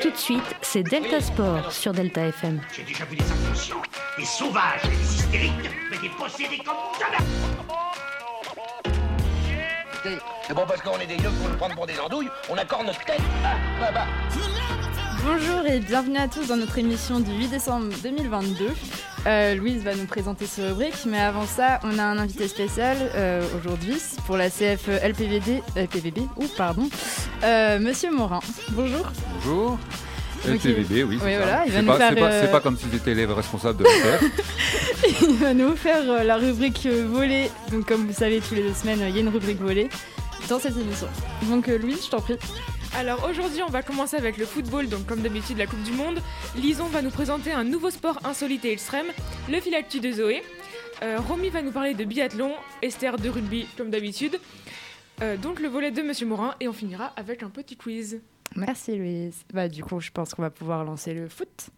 Tout de suite, c'est Delta Sport sur Delta FM. J'ai déjà vu des inconscients, des sauvages, des hystériques, mais des possédés comme jamais. C'est bon parce qu'on est des yeux pour nous prendre pour des andouilles, on accorde notre tête. Ah, bah, bah. Bonjour et bienvenue à tous dans notre émission du 8 décembre 2022. Euh, Louise va nous présenter ce rubrique, mais avant ça, on a un invité spécial euh, aujourd'hui pour la CF LPVD, LPVB, ou pardon, euh, Monsieur Morin. Bonjour. Bonjour. LTVB, oui. oui, c'est voilà, ça. il va C'est nous pas, faire, c'est pas- pas comme si j'étais élève responsable de l'affaire. Il va nous faire la rubrique volée. Donc, comme vous savez, tous les deux semaines, il y a une rubrique volée dans cette émission. Donc, Louise, je t'en prie. Alors aujourd'hui, on va commencer avec le football, donc comme d'habitude la Coupe du Monde. Lison va nous présenter un nouveau sport insolite et extrême, le filactu de Zoé. Euh, Romy va nous parler de biathlon, Esther de rugby comme d'habitude. Euh, donc le volet de Monsieur Morin et on finira avec un petit quiz. Merci, Louise. Bah, du coup, je pense qu'on va pouvoir lancer le foot.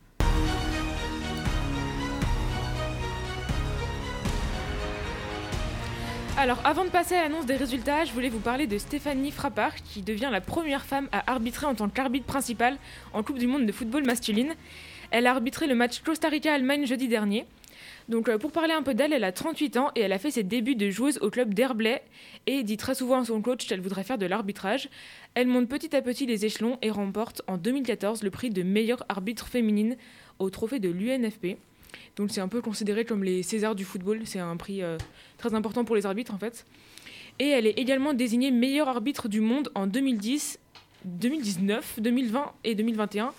Alors avant de passer à l'annonce des résultats, je voulais vous parler de Stéphanie Frappard qui devient la première femme à arbitrer en tant qu'arbitre principal en Coupe du Monde de football masculine. Elle a arbitré le match Costa Rica-Allemagne jeudi dernier. Donc euh, pour parler un peu d'elle, elle a 38 ans et elle a fait ses débuts de joueuse au club d'Herblay et dit très souvent à son coach qu'elle voudrait faire de l'arbitrage. Elle monte petit à petit les échelons et remporte en 2014 le prix de meilleure arbitre féminine au trophée de l'UNFP. Donc c'est un peu considéré comme les Césars du football, c'est un prix euh, très important pour les arbitres en fait. Et elle est également désignée meilleure arbitre du monde en 2010, 2019, 2020 et 2021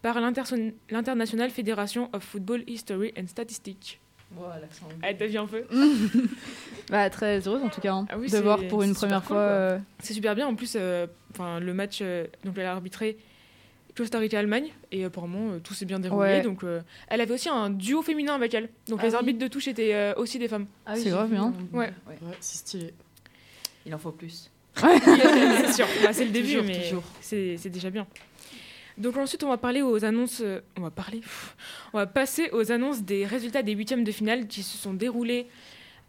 par l'International Federation of Football History and Statistics. Ah, t'as vu un peu Bah, très heureuse en tout cas hein, Ah oui, de voir pour une première fois. euh, C'est super bien. En plus, euh, enfin le match, euh, donc elle a arbitré Costa Rica-Allemagne et apparemment euh, tout s'est bien déroulé. Ouais. Donc euh, elle avait aussi un duo féminin avec elle. Donc Ah les oui. arbitres de touche étaient euh, aussi des femmes. Ah C'est grave bien. on- Ouais. Ouais, c'est stylé. Il en faut plus. c'est sûr. Bah, c'est le début, Toujours, mais toujours. c'est c'est déjà bien. Donc ensuite, on va parler aux annonces. on va parler. pff, on va passer aux annonces des résultats des huitièmes de finale qui se sont déroulés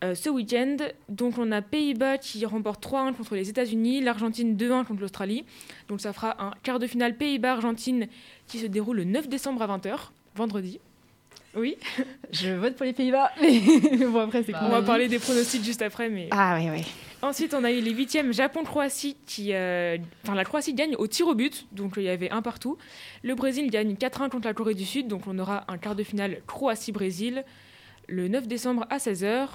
euh, ce week-end. Donc on a Pays-Bas qui remporte 3-1 contre les États-Unis, l'Argentine 2-1 contre l'Australie. Donc ça fera un quart de finale Pays-Bas-Argentine qui se déroule le 9 décembre à 20h, vendredi. Oui, Je vote pour les Pays-Bas. Mais bon, après, c'est Bah, on va parler des pronostics juste après, mais Ah, oui, oui. Ensuite, on a eu les huitièmes Japon-Croatie qui. euh, Enfin, la Croatie gagne au tir au but, donc il y avait un partout. Le Brésil gagne 4-1 contre la Corée du Sud, donc on aura un quart de finale Croatie-Brésil le 9 décembre à 16h.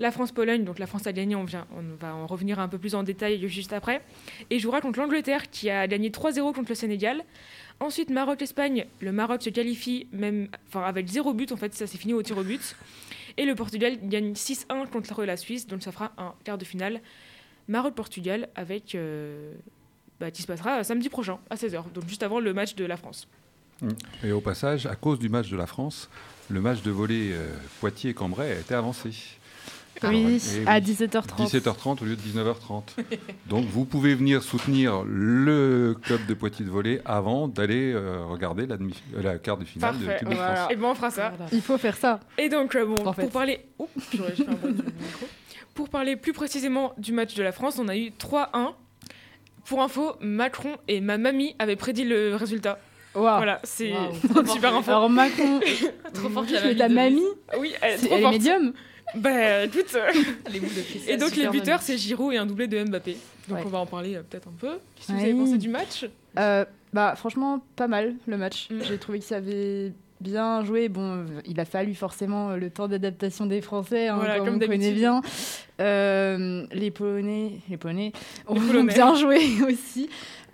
La France-Pologne, donc la France a gagné, on, va en revenir un peu plus en détail juste après. Et jouera contre l'Angleterre qui a gagné 3-0 contre le Sénégal. Ensuite, Maroc-Espagne, le Maroc se qualifie même, enfin, avec 0 but, en fait, ça s'est fini au tir au but. Et le Portugal gagne 6-1 contre la Suisse, donc ça fera un quart de finale Maroc-Portugal avec euh, bah, qui se passera samedi prochain à 16h, donc juste avant le match de la France. Et au passage, à cause du match de la France, le match de volley euh, Poitiers-Cambrai a été avancé. Oui, Eh à oui. 17h30. 17h30. au lieu de 19h30. Donc vous pouvez venir soutenir le club de Poitiers de volley avant d'aller euh, regarder la, demi- euh, la quart de finale de Parfait, Coupe de voilà. France. Et ben on fera ça. Il faut faire ça. Et donc euh, bon, En fait. pour parler, Oups, j'aurais fait un bruit du micro. Pour parler plus précisément du match de la France, on a eu 3-1. Pour info, Macron et ma mamie avaient prédit le résultat. Waouh. Voilà, c'est une super info. Alors, Macron, Trop fort juste mais ta mamie, Oui, elle est c'est- trop elle est forte. médium. Bah écoute. euh, Les boules de ficelle, Et donc les buteurs, c'est Giroud et un doublé de Mbappé. Donc Ouais. on va en parler euh, peut-être un peu. Qu'est-ce que vous Ouais. avez pensé du match? Euh, bah, franchement, pas mal le match. Mm. J'ai trouvé que ça avait bien joué. Bon, il a fallu forcément le temps d'adaptation des Français, hein, Voilà, comme, comme on connaît bien. Euh, les Polonais, les Polonais ont bien joué aussi.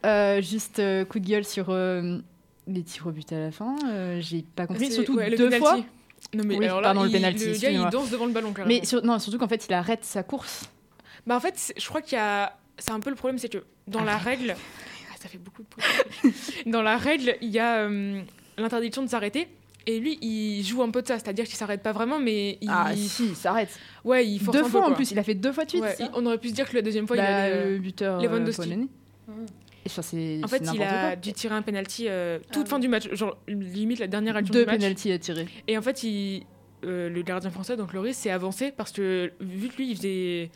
Euh, juste euh, coup de gueule sur euh, les tirs au but à la fin. Euh, J'ai pas compris. C'est- Surtout ouais, deux fois. Non mais Oui, alors là, pardon, le il- penalty, le gars il danse devant le ballon carrément. Mais sur- non, surtout qu'en fait, il arrête sa course. Bah en fait, je crois qu'il y a c'est un peu le problème c'est que dans la règle ça fait beaucoup de bruit. dans la règle, il y a euh, l'interdiction de s'arrêter et lui il joue un peu de ça, c'est-à-dire qu'il s'arrête pas vraiment mais il Ah si, il s'arrête. ouais, il force Deux un fois peu, en plus, il a fait deux fois de suite. Ouais, il- on aurait pu se dire que la deuxième fois il Bah, allait euh, le buteur Lewandowski. euh. Et ça, c'est En fait, il a quoi. dû tirer un penalty euh, toute Ah fin oui. du match, genre limite la dernière action deux du match. pénalties à tirer. Et en fait, il, euh, le gardien français, donc Loris, s'est avancé parce que vu que lui, il faisait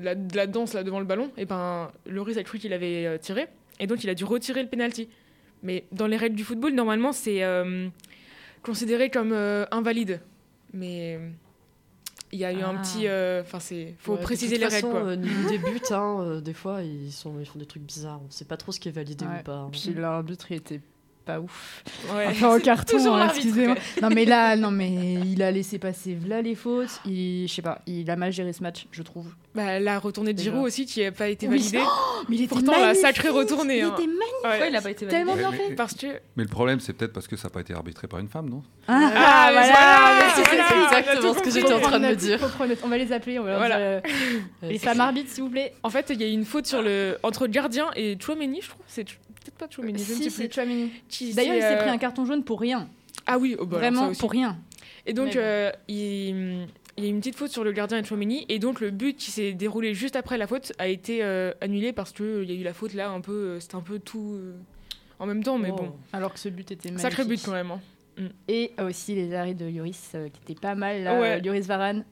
la, de la danse là devant le ballon, et ben Loris a cru qu'il avait euh, tiré, et donc il a dû retirer le penalty Mais dans les règles du football, normalement, c'est euh, considéré comme euh, invalide. Mais il y a eu un Ah. petit. euh, Enfin, c'est. Faut Ouais, de préciser toute les façon, règles, quoi. euh, niveau des buts, hein, euh, des fois, ils, sont, ils font des trucs bizarres. On sait pas trop ce qui est validé Ouais. ou pas. hein. Puis l'arbitre, il était pas ouf. Ouais. Enfin, au carton, hein, excusez-moi. Non, mais là, non, mais il a laissé passer là les fautes. Il, je sais pas, il a mal géré ce match, je trouve. Bah, la retournée de. Giroud aussi, qui n'a pas été Oui. validée. Mais il était Pourtant, la sacrée retournée, Il hein. était magnifique. Ouais. Il a pas été validé Tellement bien Mais- fait. mais- Parce que. Mais le problème, c'est peut-être parce que ça n'a pas été arbitré par une femme, non? Ah, Ah, mais voilà. c'est- voilà, exactement ce que j'étais en train de me dire. On va les appeler, on va leur Voilà. dire, euh, Les c'est- femmes arbitres, s'il vous plaît. En fait, il y a eu une faute sur le entre le gardien et Chouameni, je trouve. C'est peut-être pas je Si, c'est D'ailleurs, il s'est euh, pris un carton jaune pour rien. Ah oui, oh, bah, Vraiment pour rien. Et donc, bon. euh, il, il y a eu une petite faute sur le gardien et Chouameni. Et donc, le but qui s'est déroulé juste après la faute a été euh, annulé parce qu'il y a eu la faute là, un peu. euh, C'était un peu tout en même temps, mais Oh. bon. Alors que ce but était magnifique. Sacré but quand même. hein. Et aussi les arrêts de Lloris qui étaient pas mal. Là, Ouais. Lloris Varane.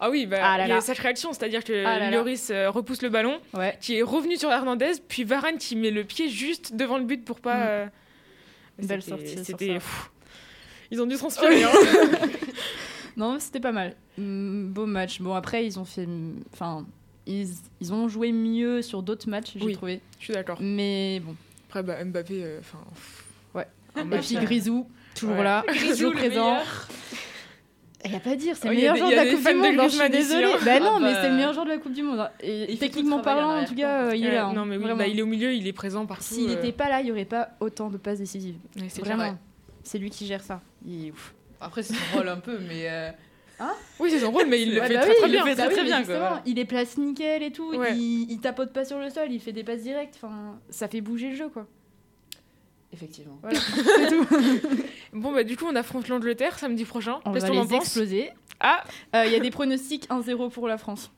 Ah oui, bah, Ah là il y a là. sacrée action, c'est-à-dire que Ah là là. Lloris euh, repousse le ballon, Ouais. qui est revenu sur Hernandez, puis Varane qui met le pied juste devant le but pour pas. Mm. euh, Belle c'était- sortie C'était. Ils ont dû transpirer. hein. Non, c'était pas mal. Mm, beau match. Bon, après, ils ont fait. Enfin, ils, ils ont joué mieux sur d'autres matchs, j'ai Oui. trouvé. Je suis d'accord. Mais bon. Après, bah, Mbappé, euh, enfin. Ouais. un Et match, puis euh, Grisou, toujours Ouais. là, Grisou, toujours le présent. meilleur. Il n'y a pas à dire, c'est Oh, le meilleur des- joueur il y de a la des Coupe du de Monde. hein, Je suis désolée. hein. Bah non, Ah mais bah. c'est le meilleur joueur de la Coupe du Monde. hein. Et techniquement parlant, en tout cas, euh, il est là. hein. Non, mais oui, bah, il est au milieu, il est présent partout. S'il euh, n'était pas là, il n'y aurait pas autant de passes décisives. c'est Vraiment. C'est lui qui gère ça. Il est ouf. Après, c'est son rôle un peu, mais. euh, Oui, c'est son rôle, mais il le Ouais, fait bah très bien. Très, bien. Il est place nickel et tout. Il tapote pas sur le sol, il fait des passes directes. Enfin, ça fait bouger le jeu, quoi. Effectivement. Voilà, c'est tout. Bon, bah, du coup, on affronte l'Angleterre samedi prochain. On Qu'est-ce va qu'on en les pense exploser. Ah, Euh, Il y a des pronostics 1-0 pour la France.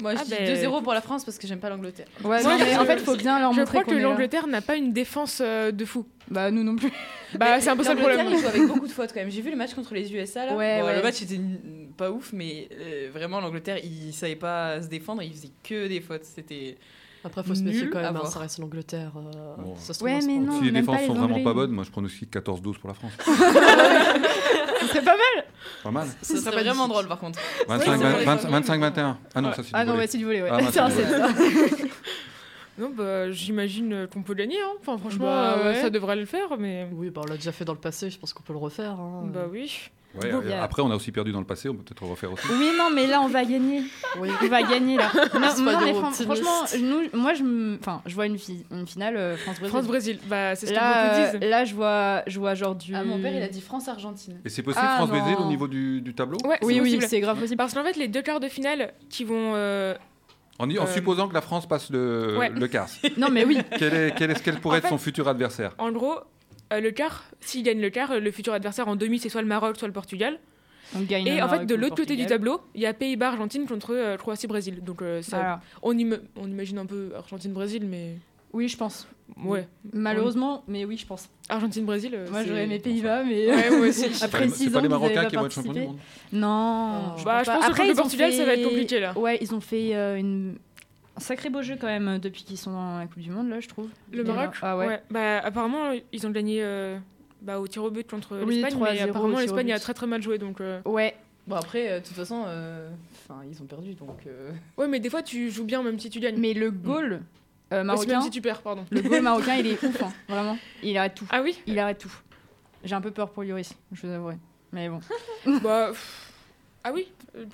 Moi, je Ah dis ben, 2-0 pour la France parce que j'aime pas l'Angleterre. Ouais, Moi, non, mais je- en fait, il faut bien leur je montrer crois qu'on que est là. l'Angleterre n'a pas une défense euh, de fou. Bah, nous non plus. Bah, c'est un peu ça le L'Angleterre, problème. Ils jouent avec beaucoup de fautes quand même. J'ai vu le match contre les USA là. Ouais, Bon, ouais. Le match était n- pas ouf, mais euh, vraiment l'Angleterre, ils savaient pas se défendre. Ils faisaient que des fautes. C'était. Après, faut se méfier quand même, hein, ça reste l'Angleterre. euh, Bon. Ouais, mais non. Si les même pas défenses les sont vraiment Anglais. pas bonnes, moi je pronostique 14-12 pour la France. Ce serait pas mal. Pas mal. Ce serait vraiment drôle par contre. 25, c'est vrai. 25-21. Ah non, ça c'est Ah du non, volley. ouais, c'est du volet, ouais. Ah, bah, ça. Non, bah, j'imagine qu'on peut gagner. Hein. Enfin, franchement, Bah, euh, ouais. ça devrait le faire, mais. Oui, bah, on l'a déjà fait dans le passé, je pense qu'on peut le refaire. hein. Bah oui. Ouais, Bon, euh, a- Après, on a aussi perdu dans le passé, on peut peut-être refaire aussi. Oui, non, mais là, on va gagner. Oui. On va gagner, là. Non, non, mais fran- franchement, nous, moi, je, me- enfin, je vois une, fi- une finale euh, France-Brésil. France-Brésil, bah, c'est ce que Là, beaucoup euh, disent. là, je vois, je vois genre du. Ah, mon père, il a dit France-Argentine. Et c'est possible Ah, France-Brésil au niveau du, du tableau Ouais, Oui, oui, c'est grave possible. Parce qu'en fait, les deux quarts de finale qui vont. euh, En, y- en Euh, supposant que la France passe le, Ouais. le quart. Non, mais oui. quel, est, quel, est, quel pourrait En être fait- son futur adversaire? En gros, euh, le quart, s'il gagne le quart, euh, le futur adversaire en demi, c'est soit le Maroc, soit le Portugal. On gagne Et le en fait, de l'autre côté du tableau, il y a Pays-Bas-Argentine contre euh, Croatie-Brésil. Donc, euh, ça, Voilà. on, im- on imagine un peu Argentine-Brésil, mais. Oui, je pense. Ouais. Malheureusement, mais oui, je pense. Argentine-Brésil. Moi, j'aurais aimé Pays-Bas, mais. Ouais, moi aussi. C'est Après pas les- 6 C'est pas ans les Marocains qui vont être champions du monde Non. Oh. je Bah, pense je pense que Après, contre le Portugal, ça va être compliqué, là. Ouais, ils ont fait euh, une... un sacré beau jeu quand même euh, depuis qu'ils sont dans la Coupe du Monde, là, je trouve. Le. Maroc Ah ouais. Bah, apparemment, ils ont gagné euh, bah, au tir au but contre Oui, l'Espagne, 3-0 mais apparemment, l'Espagne but. a très très mal joué. Donc, euh, Ouais. Bon, après, euh, de toute façon, euh, enfin, ils ont perdu donc. euh, Ouais, mais des fois, tu joues bien même si tu gagnes. Mais le goal euh, Aussi, marocain, même si tu perds, pardon. le goal marocain, il est ouf, hein, vraiment. Il arrête tout. Ah oui Il arrête tout. J'ai un peu peur pour Lloris, je vous avouerai. Mais bon. Bah. pff. Ah oui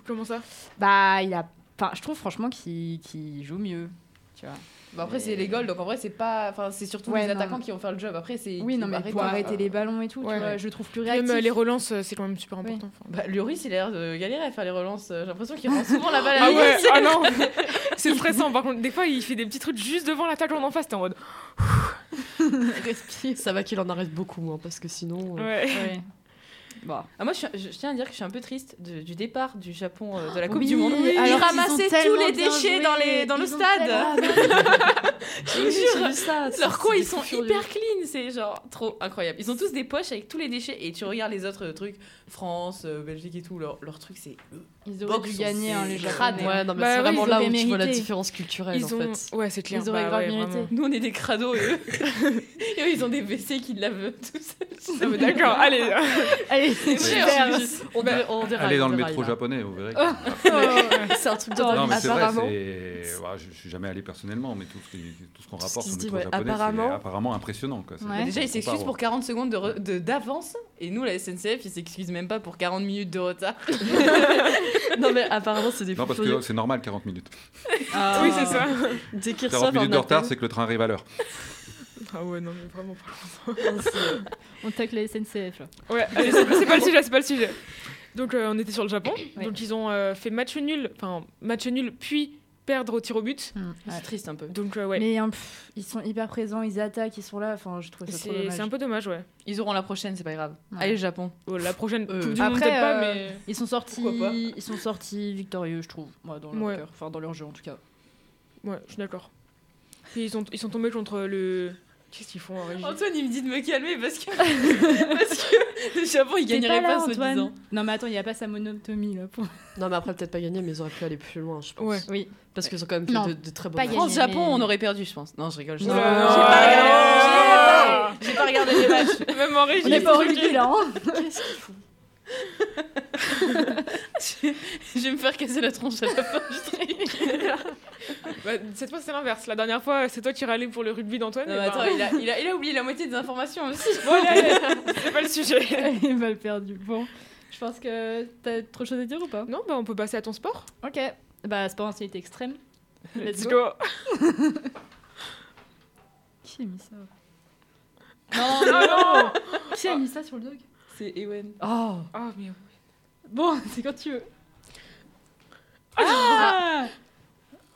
Comment ça? Bah, il a. Enfin, je trouve franchement qu'il joue mieux. Tu vois. Bon, après, c'est les goals, donc en vrai, c'est pas. Enfin, c'est surtout Ouais, les non. attaquants qui vont faire le job. Après, c'est. Oui, non, mais arrêter, pour arrêter les ballons et tout, Ouais. tu vois, je le trouve plus Même réactif. euh, les relances, euh, c'est quand même super important. Enfin, Bah, Lloris, il a l'air de galérer à faire les relances. J'ai l'impression qu'il rend souvent la balle à Ah ouais, ah non C'est stressant par contre. Des fois, il fait des petits trucs juste devant l'attaquant en face. T'es en mode. Respire. Ça va qu'il en arrête beaucoup, hein, parce que sinon. euh, Ouais. Bon. Ah, moi, je, tiens à dire que je suis un peu triste de- du départ du Japon euh, de la Coupe Oui, du Monde. alors Ils ramassaient tous tellement les déchets dans, les, dans le Ils ont stade. tellement- Je vous jure, Leurs coins, ils sont hyper clean. c'est genre trop incroyable. Ils ont tous des poches avec tous les déchets et tu regardes les autres trucs, France, euh, Belgique et tout, leur, leur truc c'est. Ils auraient Box, dû gagner, hein, les Japonais. Ouais, non, mais Bah c'est vraiment ils là où tu vois la différence culturelle Ils en ont. fait. Ouais, c'est clair. Ils auraient bah grave ouais, mérité. vraiment. Nous on est des crados et eux, et eux, ils ont des WC qui lavent tout seuls. D'accord, allez. Allez, c'est super. On, on déraille, Allez dans le métro là. japonais, vous verrez. C'est un truc de Non, mais c'est vrai, c'est. je, je suis jamais allé personnellement, mais tout ce, qui- tout ce qu'on rapporte sur le métro ouais, japonais, apparemment- c'est apparemment impressionnant. Quoi. C'est- Ouais. Mais déjà, ils s'excusent pour 40 secondes de re- de- d'avance et nous, la SNCF, ils s'excusent même pas pour 40 minutes de retard. Non, mais apparemment, c'est des Non, parce que c'est normal, 40 minutes. Ah. Oui, c'est ça. Dès qu'ils 40 reçoivent minutes de retard, c'est que le train arrive à l'heure. Ah ouais, non, mais vraiment pas. On tacle la SNCF. là. Ouais, c'est pas le sujet, c'est pas le sujet. Donc euh, on était sur le Japon. Ouais. Donc ils ont euh, fait match nul, enfin match nul puis perdre au tir au but. C'est triste un peu. Donc euh, ouais, Mais hein, pff, ils sont hyper présents, ils attaquent, ils sont là. Enfin, je trouve ça trop c'est dommage. c'est un peu dommage, ouais. Ils auront la prochaine, c'est pas grave. Ouais. Allez, le Japon. Oh, la prochaine Euh, Coupe du Monde Après, pas, mais Ils sont sortis, Pourquoi pas ils sont sortis victorieux, je trouve, moi, dans leur Ouais. cœur, enfin dans leur jeu en tout cas. ouais, je suis d'accord. Puis ils sont ils sont tombés contre le qu'est-ce qu'ils font en régie Antoine, il me dit de me calmer parce que, parce que le Japon, il gagnerait là, pas, Antoine soi-disant. Non mais attends, il y a pas sa monotomie là. Pour... Non, mais après, peut-être pas gagné, mais ils auraient pu aller plus loin, je pense. Ouais. Oui. Parce qu'ils ont quand même fait Non, de, de très bonnes pas. France-Japon, mais- on aurait perdu, je pense. Non, je rigole. je- Non. J'ai pas regardé. J'ai pas regardé les matchs. Même en régie. On n'est pas au rugby là, hein Je vais me faire casser la tronche à la fin du. Bah, cette fois c'est l'inverse. La dernière fois c'est toi qui râlais pour le rugby d'Antoine. Non, mais bah, attends, il a, il, a, il a oublié la moitié des informations aussi. C'est pas le sujet. Il va le perdu. Bon, je pense que t'as trop de choses à dire ou pas? Non, bah on peut passer à ton sport. Ok. Bah, sport extrême. Let's go. Qui a mis ça? Non, Ah non Qui a mis ça sur le dog? C'est Ewen. Oh Ah mais Bon, c'est quand tu veux. Ah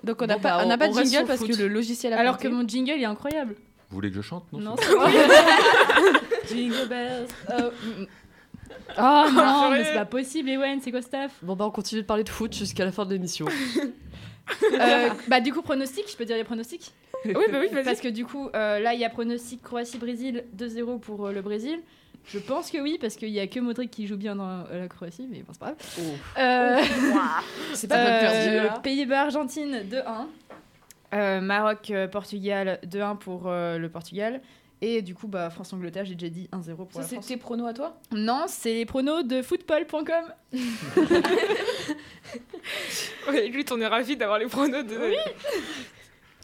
Donc on n'a Bon, pas, bah, on n'a on- pas on de reste jingle sur parce que le logiciel a Alors planté. que mon jingle il est incroyable. Vous voulez que je chante? Non, c'est- c'est pas Jingle bells. Oh, mm, mm. Oh non, mais c'est pas possible, Ewen, c'est quoi ce taf Bon, bah, on continue de parler de foot jusqu'à la fin de l'émission. Euh, Bah, du coup, pronostic, je peux dire les pronostics Oui, bah oui, vas-y. Parce que du coup, euh, là, il y a pronostic Croatie-Brésil 2-0 pour euh, le Brésil. Je pense que oui, parce qu'il y a que Modric qui joue bien dans euh, la Croatie, mais bon, c'est pas grave. Euh, C'est pas perdu, euh. Pays-Bas-Argentine 2-1. Euh, Maroc-Portugal 2-1 pour euh, le Portugal. Et du coup, bah, France-Angleterre, j'ai déjà dit 1-0 pour Ça, la c'est tes pronos à toi? Non, c'est les pronos de football.com. Ouais, écoute, on est ravis d'avoir les pronos de. Oui.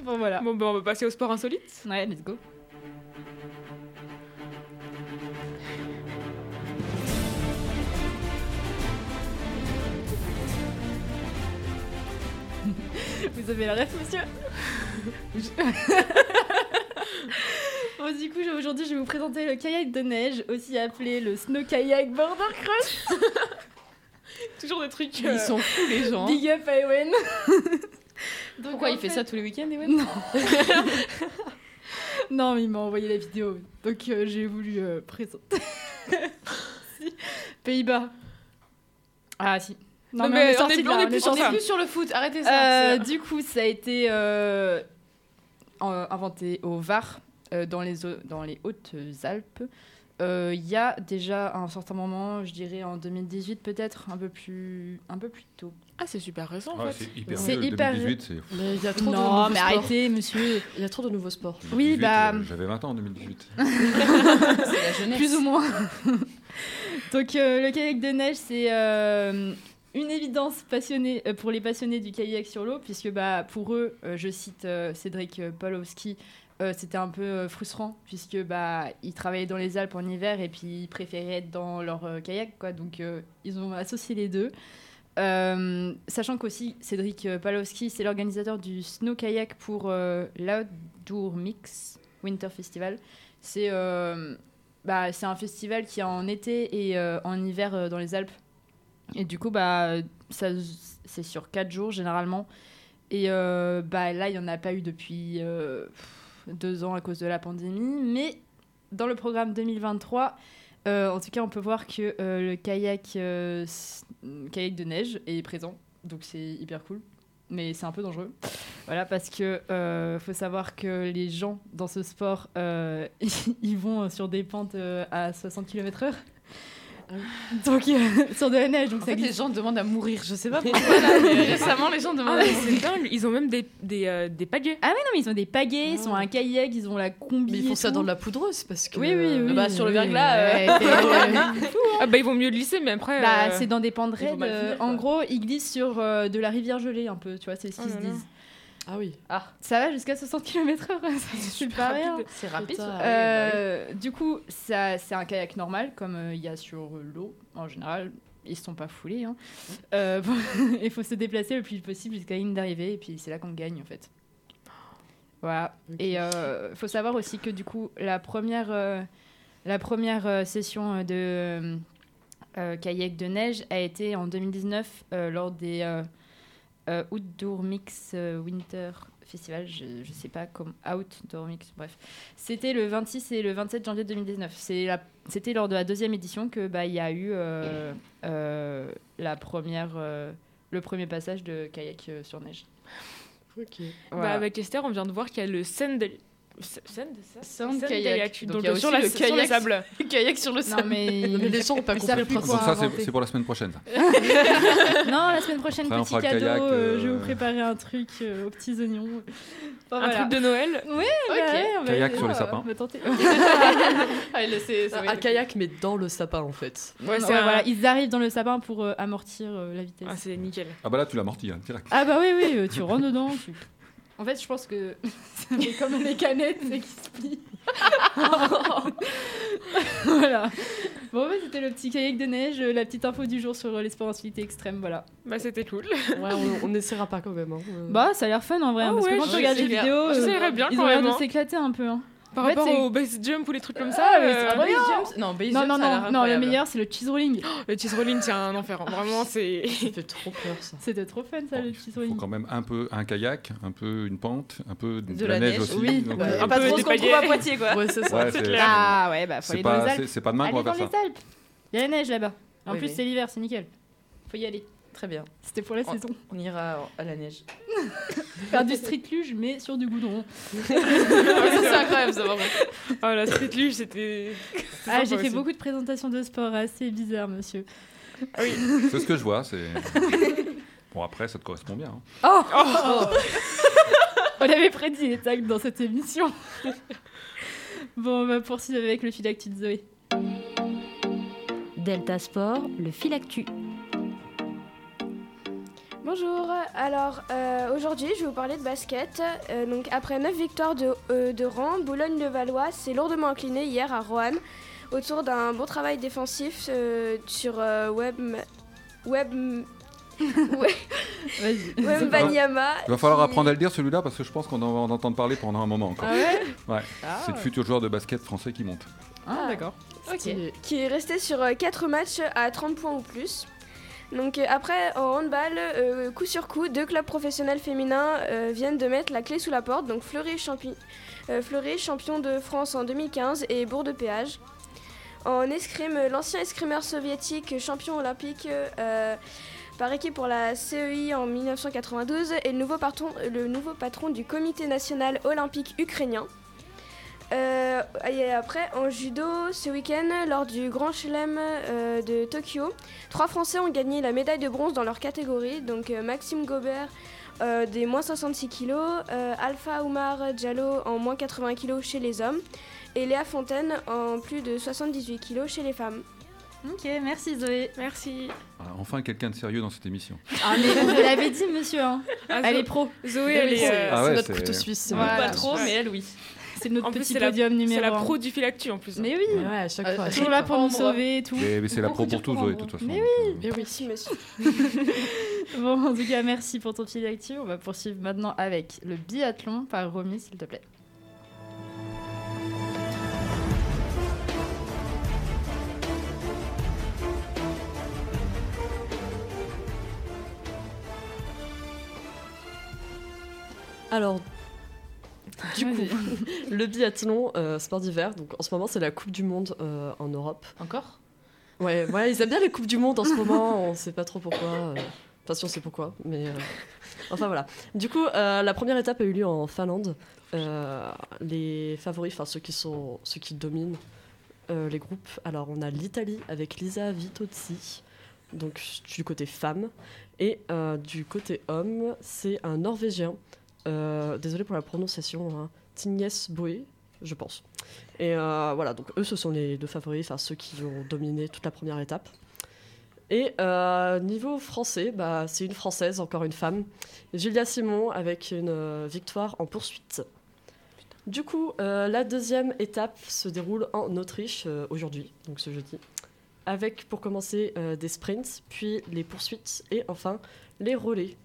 Bon, voilà. Bon, bah on va passer au sport insolite. Ouais, let's go. Vous avez la ref, monsieur? Bon, du coup, aujourd'hui, je vais vous présenter le kayak de neige, aussi appelé le snow kayak border cross. Toujours des trucs. Ils euh, sont fous, les gens. Big up à Ewen. Donc, Pourquoi il fait ça tous les week-ends, Ewen Non. non, mais il m'a envoyé la vidéo. Donc euh, j'ai voulu euh, présenter. Si. Pays-Bas. Ah si. Non, mais on sorti est- de on est plus On sur est plus sur le foot, arrêtez ça. Euh, du coup, ça a été en- inventé au Var, dans, les, dans les Hautes-Alpes. Euh, Il y a déjà à un certain moment, je dirais en 2018 peut-être, un peu plus, un peu plus tôt. Ah, c'est super récent en fait. c'est hyper C'est vieux, hyper 2018, c'est. Mais il y a trop de Non, mais sports. arrêtez, monsieur. Il y a trop de nouveaux sports. Oui, 2018, bah- euh, J'avais 20 ans en 2018. c'est la jeunesse. Plus ou moins. Donc euh, le kayak de neige, c'est euh, une évidence passionnée, euh, pour les passionnés du kayak sur l'eau, puisque bah, pour eux, euh, je cite euh, Cédric euh, Pawlowski, euh, c'était un peu euh, frustrant, puisque bah, ils travaillaient dans les Alpes en hiver et puis ils préféraient être dans leur euh, kayak. Quoi, donc ils ont associé les deux. Sachant qu'aussi Cédric Pawlowski, c'est l'organisateur du snow kayak pour l'Outdoor Mix Winter Festival. C'est bah, c'est un festival qui est en été et en hiver dans les Alpes. Et du coup, bah, ça, c'est sur 4 jours généralement. Et bah, là, il n'y en a pas eu depuis deux ans à cause de la pandémie. Mais dans le programme 2023, euh, en tout cas, on peut voir que euh, le kayak, euh, kayak de neige est présent. Donc c'est hyper cool. mais c'est un peu dangereux. Voilà, parce que faut savoir que les gens dans ce sport, ils vont sur des pentes à 60 km/h. Donc, euh, sur de la neige, donc En ça fait, les gens demandent à mourir. Je sais pas pourquoi, là, mais récemment, les gens demandent Ah à mourir. c'est dingue. Ils ont même des, des, euh, des pagaies. Ah oui, non, mais ils ont des pagaies, ils ont un kayak, ils ont la combi. Mais ils font ça tout. dans de la poudreuse parce que. Oui, oui, oui. bah, sur le oui, verglas, euh, ouais, c'est- Ah bah ils vont mieux glisser, mais après. Bah, euh, c'est dans des pentes raides. euh, en gros, ils glissent sur euh, de la rivière gelée un peu, tu vois, c'est ce qu'ils se disent. Ah oui. Ça va jusqu'à 60 km/h, c'est pas rien. C'est rapide. Putain. ça. Euh, Du coup, ça, c'est un kayak normal, comme euh, il y a sur l'eau en général. Ils sont pas foulés. hein. Euh, bon, Il faut se déplacer le plus possible jusqu'à ligne d'arrivée, et puis c'est là qu'on gagne en fait. Voilà. Et il faut savoir aussi que du coup, la première, euh, la première euh, session de euh, kayak de neige a été en 2019 euh, lors des euh, Outdoor Mix euh, Winter Festival. Je, je sais pas comme Outdoor Mix, bref. C'était le 26 et le 27 janvier 2019. C'est la- C'était lors de la deuxième édition que bah, il y a eu euh, euh, la première, euh, le premier passage de kayak euh, sur neige. Ok. bah, avec Esther, on vient de voir qu'il y a le Sand. Sand, kayak. Donc, Donc, il y a euh, sur, aussi la, le sur le kayak. sable. kayak sur le Non sable. mais, Non, mais les gens ont pas compris le plus principe. Donc ça, c'est pour la semaine prochaine. non, la semaine prochaine, Après, on petit cadeau. kayak, euh, euh, je vais vous préparer un truc euh, aux petits oignons. Enfin, Un voilà. truc de Noël. Ouais, bah on va Kayak essayer, sur les euh, sapins. Ah, Un kayak, mais dans le sapin en fait. Ouais, Ouais, c'est un- voilà, ils arrivent dans le sapin pour euh, amortir euh, la vitesse. Ah, c'est nickel. Ah bah là, tu l'as amorti, hein, direct. Ah bah oui, oui, euh, tu rentres dedans. tu- En fait, je pense que ça fait comme les canettes c'est qui se plient. voilà. Bon, bah, c'était le petit kayak de neige, la petite info du jour sur les sports voilà. Bah, c'était cool. Ouais, on, on n'essaiera pas quand même. hein. Bah, ça a l'air fun en vrai, Ah hein, parce ouais, que quand je- tu regardes c'est les vidéos, euh, bien ils quand ont l'air de hein. s'éclater un peu. hein. Par En fait, rapport c'est- au base jump ou les trucs comme Ah, ça. mais euh, c'est trop Base jump- Non, base Non, jump, non, ça a non, non, le meilleur c'est le cheese rolling. Le cheese rolling, c'est un enfer. hein. Vraiment, c'est. Ça fait trop peur ça. C'était trop fun ça, Bon, le il cheese faut rolling. quand même un peu un kayak, un peu une pente, un peu de, De la, la neige, neige, aussi. oui. donc, Ouais. euh, Un Pas peu trop ce qu'on trouve à Poitiers, quoi. Ouais, c'est ça. ouais, clair. Ah ouais, bah faut c'est aller dans les pas, Alpes. c'est- pas demain qu'on va faire ça. les Alpes. Il y a la neige là-bas. En plus, c'est l'hiver, c'est nickel. Faut y aller. Très bien. C'était pour la Oh. saison. On ira à la neige. Faire du street luge, mais sur du goudron. c'est incroyable, ça va. Oh, la street luge, c'était. Ah, j'ai fait aussi. beaucoup de présentations de sport assez bizarres, monsieur. C'est ce que je vois. C'est bon après, ça te correspond bien. hein. Oh, On avait prédit les tags dans cette émission. bon, on va poursuivre avec le fil d'actu de Zoé. Delta Sport, le filactu. Bonjour, alors euh, aujourd'hui je vais vous parler de basket. Euh, donc après 9 victoires de, euh, de rang, Boulogne-le-Valois s'est lourdement incliné hier à Roanne autour d'un bon travail défensif euh, sur euh, Web... Web... Vas-y. Wembanyama. Il va falloir qui- apprendre à le dire celui-là parce que je pense qu'on en va en entendre parler pendant un moment encore. Ah ouais Ouais. Ah, C'est le futur joueur de basket français qui monte. Ah, d'accord. Stylé. qui est resté sur 4 matchs à 30 points ou plus. Donc euh, après, en handball, euh, coup sur coup, deux clubs professionnels féminins euh, viennent de mettre la clé sous la porte. Donc Fleury, champi- Fleury, champion de France en 2015 et Bourg de Péage. En escrime, l'ancien escrimeur soviétique champion olympique par équipe pour la CEI en 1992 est le nouveau, patron, le nouveau patron du comité national olympique ukrainien. Euh, et après, en judo, ce week-end, lors du Grand Chelem euh, de Tokyo, trois Français ont gagné la médaille de bronze dans leur catégorie. Donc euh, Maxime Gobert euh, des moins 66 kg, euh, Alpha Oumar Diallo en moins 80 kg chez les hommes et Léa Fontaine en plus de 78 kg chez les femmes. Ok, merci Zoé. Merci. Voilà, enfin quelqu'un de sérieux dans cette émission. Ah, mais vous l'avez dit, monsieur. Hein. Ah, Elle est pro. Zoé, elle est. c'est euh, Ah c'est ouais, notre couteau suisse. vrai. Pas trop, Ouais. mais elle, oui. C'est notre En plus, petit c'est la- podium C'est numéro la un. pro du filactu en plus. Mais oui, Mais ouais, à chaque Euh, fois. toujours là pour nous sauver et tout. Mais, mais c'est la pro pour tous, de toute façon. Mais euh, Mais oui. Merci, monsieur. Bon, en tout cas, merci pour ton fil d'actu. On va poursuivre maintenant avec le biathlon par Romy, s'il te plaît. Alors, du coup, Vas-y. le biathlon, euh, sport d'hiver, donc en ce moment c'est la Coupe du Monde euh, en Europe. Encore? Ouais, ouais, ils aiment bien les Coupes du Monde en ce moment, on sait pas trop pourquoi. euh. Enfin, si on sait pourquoi, mais. Enfin voilà. Du coup, la première étape a eu lieu en Finlande. Les favoris, enfin ceux qui sont, ceux qui dominent les groupes. Alors on a l'Italie avec Lisa Vitozzi, donc du côté femme, et du côté homme, c'est un Norvégien. Euh, désolé pour la prononciation, hein, Tignes Boé, je pense. Et euh, voilà, donc eux, ce sont les deux favoris, enfin ceux qui ont dominé toute la première étape. Et euh, niveau français, bah, c'est une française, encore une femme, Julia Simon, avec une euh, victoire en poursuite. Du coup, la deuxième étape se déroule en Autriche aujourd'hui, donc ce jeudi, avec pour commencer des sprints, puis les poursuites et enfin les relais.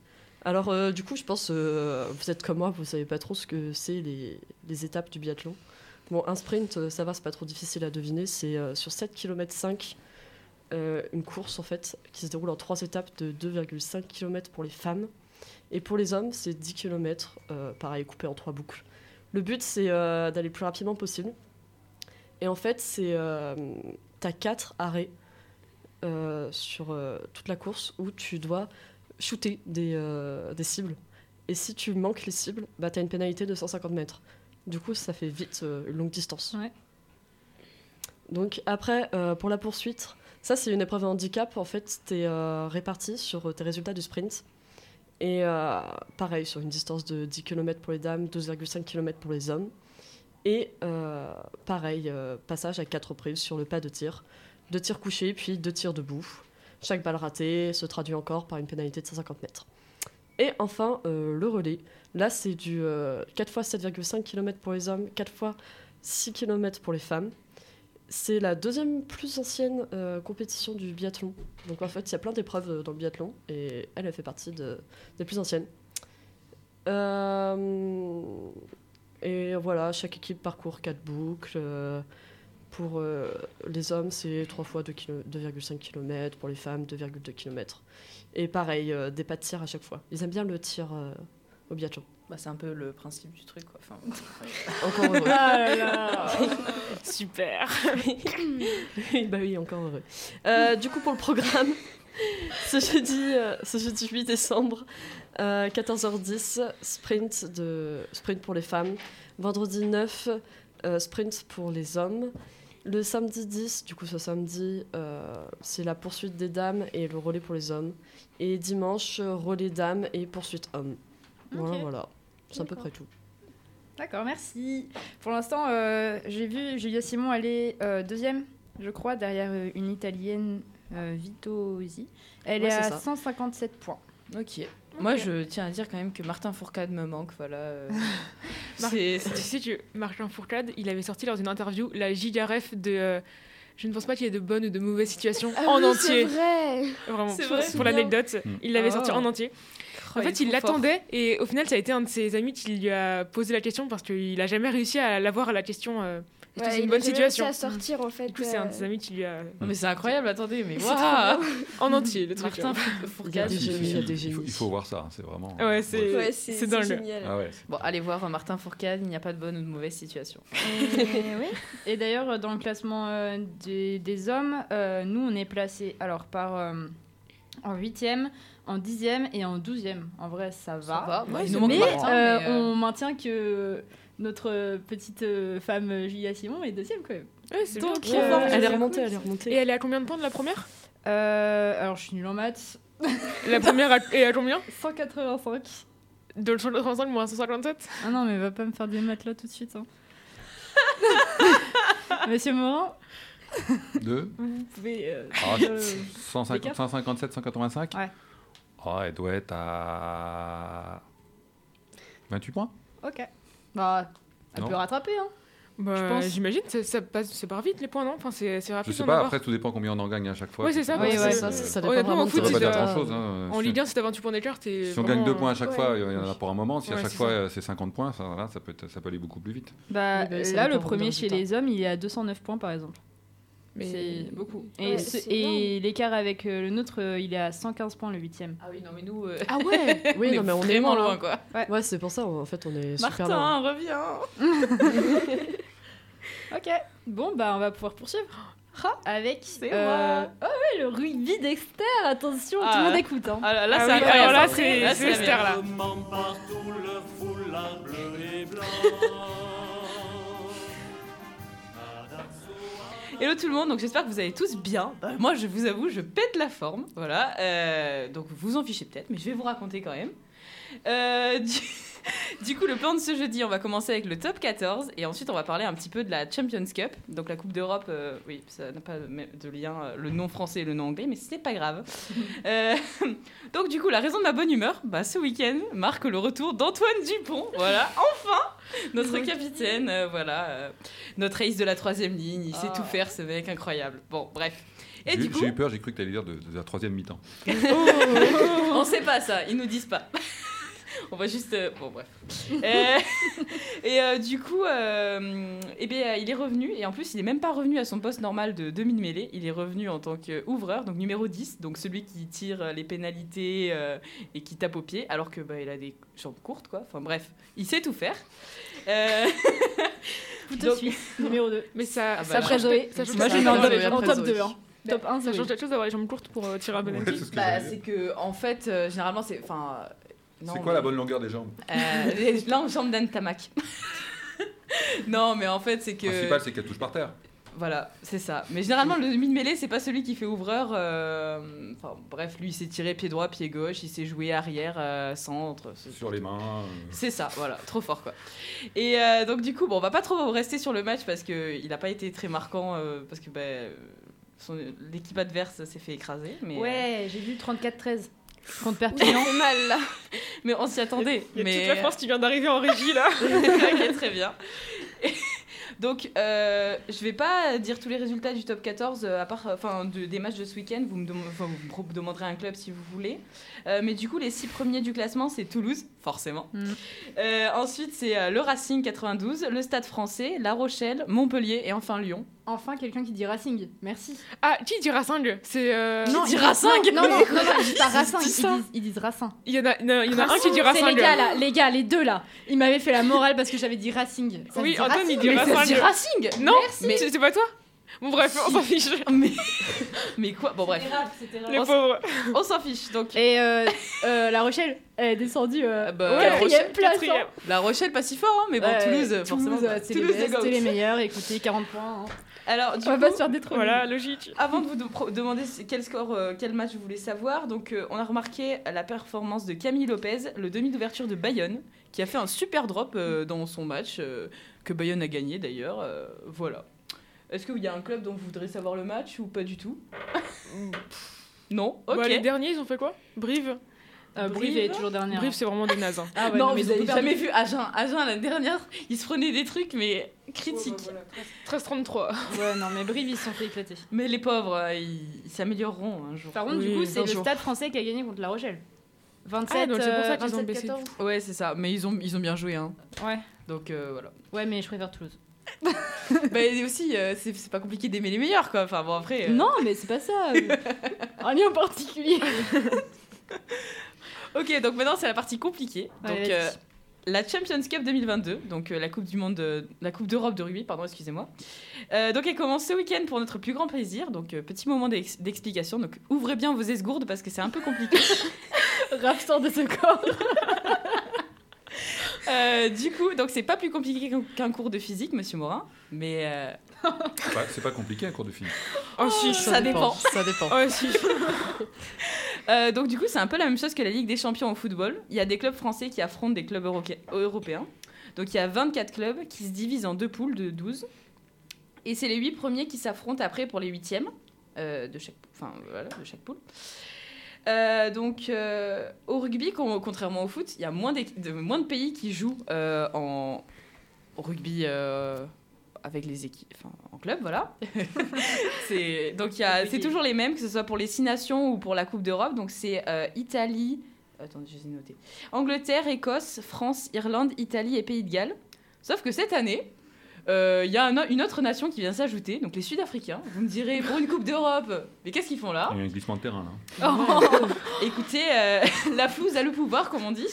Alors euh, du coup, je pense, euh, vous êtes comme moi, vous savez pas trop ce que c'est les, étapes du biathlon. Bon, un sprint, euh, ça va, c'est pas trop difficile à deviner, c'est euh, sur 7 km 5 euh, une course en fait qui se déroule en trois étapes de 2,5 km pour les femmes. Et pour les hommes c'est 10 km pareil coupé en trois boucles. Le but c'est d'aller le plus rapidement possible. Et en fait c'est t'as quatre arrêts sur toute la course où tu dois shooter des, euh, des cibles et si tu manques les cibles bah t'as une pénalité de 150 mètres du coup ça fait vite euh, une longue distance Ouais. donc après euh, pour la poursuite ça, c'est une épreuve de handicap. En fait, tu es réparti sur tes résultats du sprint. Et euh, pareil, sur une distance de 10 km pour les dames, 12,5 km pour les hommes. Et euh, pareil, euh, passage à quatre reprises sur le pas de tir. Deux tirs couchés, puis deux tirs debout. Chaque balle ratée se traduit encore par une pénalité de 150 mètres. Et enfin, euh, le relais. Là, c'est du euh, 4 fois 7,5 km pour les hommes, 4 fois 6 km pour les femmes. C'est la deuxième plus ancienne euh, compétition du biathlon. Donc en fait, il y a plein d'épreuves euh, dans le biathlon et elle, fait partie de- des plus anciennes. Euh, et voilà, chaque équipe parcourt 4 boucles. Pour euh, les hommes, c'est 3 fois 2 kilo- 2,5 km. Pour les femmes, 2,2 km. Et pareil, euh, des pas de tir à chaque fois. Ils aiment bien le tir euh, au biathlon. Bah, c'est un peu le principe du truc, quoi. Enfin, Encore heureux. Ah là là Super Oui, bah oui, encore heureux. Euh, du coup, pour le programme, ce jeudi, euh, ce jeudi 8 décembre, euh, 14h10, sprint, de, sprint pour les femmes. Vendredi 9, euh, sprint pour les hommes. Le samedi 10, du coup ce samedi, euh, c'est la poursuite des dames et le relais pour les hommes. Et dimanche, relais dames et poursuite hommes. Voilà, voilà. C'est à peu près tout. D'accord, merci. Pour l'instant, euh, j'ai vu Julia Simon aller euh, deuxième, je crois, derrière une Italienne, Vitozzi. Elle Ouais, est à ça. 157 points. ok. Moi, je tiens à dire quand même que Martin Fourcade me manque, voilà. euh, Tu sais que Martin Fourcade, il avait sorti lors d'une interview la gigaref de. euh, je ne pense pas qu'il y ait de bonnes ou de mauvaises situations Ah en oui, entier. C'est vrai. Vraiment, C'est pour, vrai pour l'anecdote, Mm. il l'avait Oh. sorti en entier. En Oh, fait, est il l'attendait et au final, ça a été un de ses amis qui lui a posé la question parce qu'il a jamais réussi à l'avoir à la question. euh, Ouais, c'est il une bonne situation à sortir en fait. Du coup, c'est un de euh, ses amis qui lui a Non, mais c'est incroyable, attendez, mais waouh en entier le truc. Martin a Fourcade. il il, faut, génies. il faut voir ça, c'est vraiment. Ouais, c'est- Ouais, c'est c'est dingue. génial. Ah ouais, Bon, allez voir euh, Martin Fourcade, il n'y a pas de bonne ou de mauvaise situation. Et, oui. Et d'ailleurs, dans le classement euh, des, des hommes, euh, nous, on est placés alors, par, euh, en 8e, en 10e et en 12e. En vrai, ça va. Ça va, bah, Ouais, Mais, euh, euh, on maintient que notre petite euh, femme Julia Simon est deuxième quand même. Ouais, c'est Donc, bien. euh, elle est remontée, elle est Et remontée. elle est à combien de points de la première? Euh, alors, je suis nulle en maths. La première est à combien? 185. De le 135 moins 157 Ah non, mais va pas me faire des maths là tout de suite. hein. Monsieur Morin, Deux vous pouvez. euh, Ah, euh, 150 L'écart 157, 185 Ouais. Ah, elle doit être à 28 points ok. Bah, elle Non. peut rattraper, hein. Bah, Je pense. j'imagine, ça, ça passe, ça part vite les points, non? Enfin, c'est c'est Je rapide. sais pas, avoir. après tout dépend combien on en gagne à chaque fois. Ouais, c'est ça, Oui, parce ouais, que- ça, ça dépend Honnêtement, vraiment au de foot, Ça veut tes pas dire c'est, résultats. grand chose. En Si- Ligue 1, si t'as 28 points d'écart, t'es. Si on vraiment- gagne deux points à chaque ouais. fois, il y en a pour un moment. Si à Ouais, chaque c'est fois ça. euh, c'est 50 points, ça, là, ça, peut être- ça peut aller beaucoup plus vite. Bah, Oui, bah, ça là, le premier vraiment chez les hommes, il est à 209 points par exemple. Mais- C'est beaucoup. Et, Ouais, ce- c'est et l'écart avec euh, le nôtre, euh, il est à 115 points le huitième. Ah oui, non, mais nous. euh, Ah ouais Oui, on non, mais on est vraiment loin, loin, hein. quoi. Ouais, c'est pour ça, en fait, on est super loin. Martin, reviens Ok. Bon, bah, on va pouvoir poursuivre. avec C'est euh, moi. oh ouais, le rugby d'Exter. Attention, tout Ah. le monde écoute. Hein. Ah là, là, Ah c'est oui, incroyable. là, c'est Là, Esther merde. là. Hello tout le monde, donc j'espère que vous allez tous bien. Bah, moi, je vous avoue, je pète la forme. Voilà. Euh, donc vous en fichez peut-être, mais je vais vous raconter quand même. Euh. du coup, le plan de ce jeudi, on va commencer avec le top 14 et ensuite on va parler un petit peu de la Champions Cup, donc la Coupe d'Europe. euh, oui, ça n'a pas de lien, euh, le nom français et le nom anglais, mais c'est pas grave. Euh, donc du coup, la raison de ma bonne humeur, bah, ce week-end marque le retour d'Antoine Dupont. Voilà, enfin notre capitaine, euh, voilà, euh, notre ace de la troisième ligne, il sait Ah. tout faire, ce mec incroyable. Bon, bref. Et du coup, j'ai eu peur, j'ai cru que tu allais dire de, de la troisième mi-temps. on sait pas ça, ils nous disent pas. On va juste. euh, bon, bref. Euh, et euh, du coup, euh, eh bien, il est revenu. Et en plus, il est même pas revenu à son poste normal de demi-mêlée. Il est revenu en tant qu'ouvreur, donc numéro 10. Donc celui qui tire les pénalités euh, et qui tape au pied. Alors que bah, il a des jambes courtes, quoi. Enfin bref, il sait tout faire. Euh, Couteau donc- suisse, numéro 2. Mais ça, Ah bah ça peut- ça change Moi, je mets en top, les jambes en courtes. top 2. Hein. Top 1, Ça change quelque chose d'avoir les jambes courtes pour euh, tirer un Ouais, penalty. c'est ce que bah, que, en fait, euh, généralement, c'est. Enfin. C'est quoi mais- la bonne longueur des jambes Euh, les jambes d'Anne Tamac. non, mais en fait, c'est que. Le principal, c'est qu'elle touche par terre. Voilà, c'est ça. Mais généralement, le demi de mêlée, c'est pas celui qui fait ouvreur. euh, Enfin, bref, lui, il s'est tiré pied droit, pied gauche, il s'est joué arrière, euh, centre. c'est- Sur les mains. euh, C'est ça, voilà, trop fort quoi. Et euh, donc, du coup, bon, on va pas trop rester sur le match parce qu'il n'a pas été très marquant, euh, parce que bah, son- l'équipe adverse s'est fait écraser. Mais, Ouais, j'ai vu 34-13 contre Perpignan. C'est mal là. mais on s'y attendait. Il y a mais... toute la France qui vient d'arriver en régie là. ok, très bien. Et donc, euh, je vais pas dire tous les résultats du top 14, euh, à part enfin, de- des matchs de ce week-end. Vous me, dem- enfin, vous me demanderez un club si vous voulez. Euh, mais du coup, les six premiers du classement, c'est Toulouse, forcément. Mm. Euh, ensuite, c'est euh, le Racing 92, le Stade français, La Rochelle, Montpellier et enfin Lyon. Enfin, quelqu'un qui dit Racing. Merci. Ah, qui dit Racing? C'est. euh, Qui dit Racing Non, non, non, non, ils disent pas Racing. Ils disent, ils disent Racing. Il y en a, il y en a- il y en a un qui dit C'est Racing. les gars là, les gars, les deux là. Ils m'avaient fait la morale parce que j'avais dit Racing. Ça Oui, Antoine, il Racing. dit Mais ça Racing. dit Racing Non, mais, c'est c'est pas toi? Bon, bref, on s'en fiche. mais, mais quoi? Bon, bref, Les pauvres. on s'en fiche. Donc, Et euh, euh, La Rochelle elle est descendue euh, Ah bah, quatrième Rochelle, place. quatrième. hein. La Rochelle, pas si fort, hein, mais bon, Ouais, Toulouse, forcément. Toulouse, c'est les Toulouse, les best, meilleurs. Écoutez, 40 points. hein. Alors, du On va pas se faire détrôner. Voilà, logique. avant de vous de- demander quel score, euh, quel match vous voulez savoir, donc euh, on a remarqué la performance de Camille Lopez, le demi d'ouverture de Bayonne, qui a fait un super drop euh, dans son match, euh, que Bayonne a gagné d'ailleurs. euh, voilà. Est-ce qu'il y a un club dont vous voudrez savoir le match ou pas du tout Non Ok. Bah, les derniers, ils ont fait quoi? Brive? Euh, Brive Brive. est toujours dernière. Brive, c'est vraiment des nazes. hein. Ah ouais, non, mais vous avez jamais vu Agen. Agen, l'année dernière, ils se prenaient des trucs, mais critiques. 13-33. Ouais, non, mais Brive, ils se sont fait éclater. Mais les pauvres, euh, ils s'amélioreront un jour. Par contre, du coup, c'est le jour. stade français qui a gagné contre La Rochelle. 27, Ah, donc c'est pour ça qu'ils ont 27, baissé. 14. Ouais, c'est ça. Mais ils ont, ils ont bien joué, hein. Ouais. Donc euh, voilà. Ouais, mais je préfère Toulouse. bah, et aussi, euh, c'est pas compliqué d'aimer les meilleurs, quoi. Enfin bon, après. euh, Non, mais c'est pas ça. Un lien particulier. Ok, donc maintenant c'est la partie compliquée. Donc euh, la Champions Cup 2022, donc euh, la Coupe du Monde, de- la Coupe d'Europe de rugby, pardon, excusez-moi. Donc elle commence ce week-end pour notre plus grand plaisir. Donc petit moment d'ex- d'explication. Donc ouvrez bien vos esgourdes parce que c'est un peu compliqué. Raph sort de ce corps. Euh, du coup, donc c'est pas plus compliqué qu'un- cours de physique, Monsieur Morin, mais euh, C'est pas, c'est pas compliqué un cours de physique. Oh, si. ça dépend. Ça dépend. Oh, si. Euh, donc du coup, c'est un peu la même chose que la Ligue des Champions au football. Il y a des clubs français qui affrontent des clubs euroca- européens. Donc il y a 24 clubs qui se divisent en deux poules de 12. Et c'est les 8 premiers qui s'affrontent après pour les huitièmes euh, de, chaque, enfin, voilà, de chaque poule. Euh, donc euh, au rugby, con- contrairement au foot, il y a moins, de, moins de pays qui jouent euh, en rugby avec les équipes, enfin en club, voilà. c'est donc c'est toujours les mêmes, que ce soit pour les six nations ou pour la Coupe d'Europe. Donc c'est Italie, attendez, je les ai notés. Angleterre, Écosse, France, Irlande, Italie et Pays de Galles. Sauf que cette année, il y a un une autre nation qui vient s'ajouter, donc les Sud-Africains. Vous me direz, pour une Coupe d'Europe, mais qu'est-ce qu'ils font là? Il y a un glissement de terrain là. Écoutez, euh, la flouze a le pouvoir, comme on dit.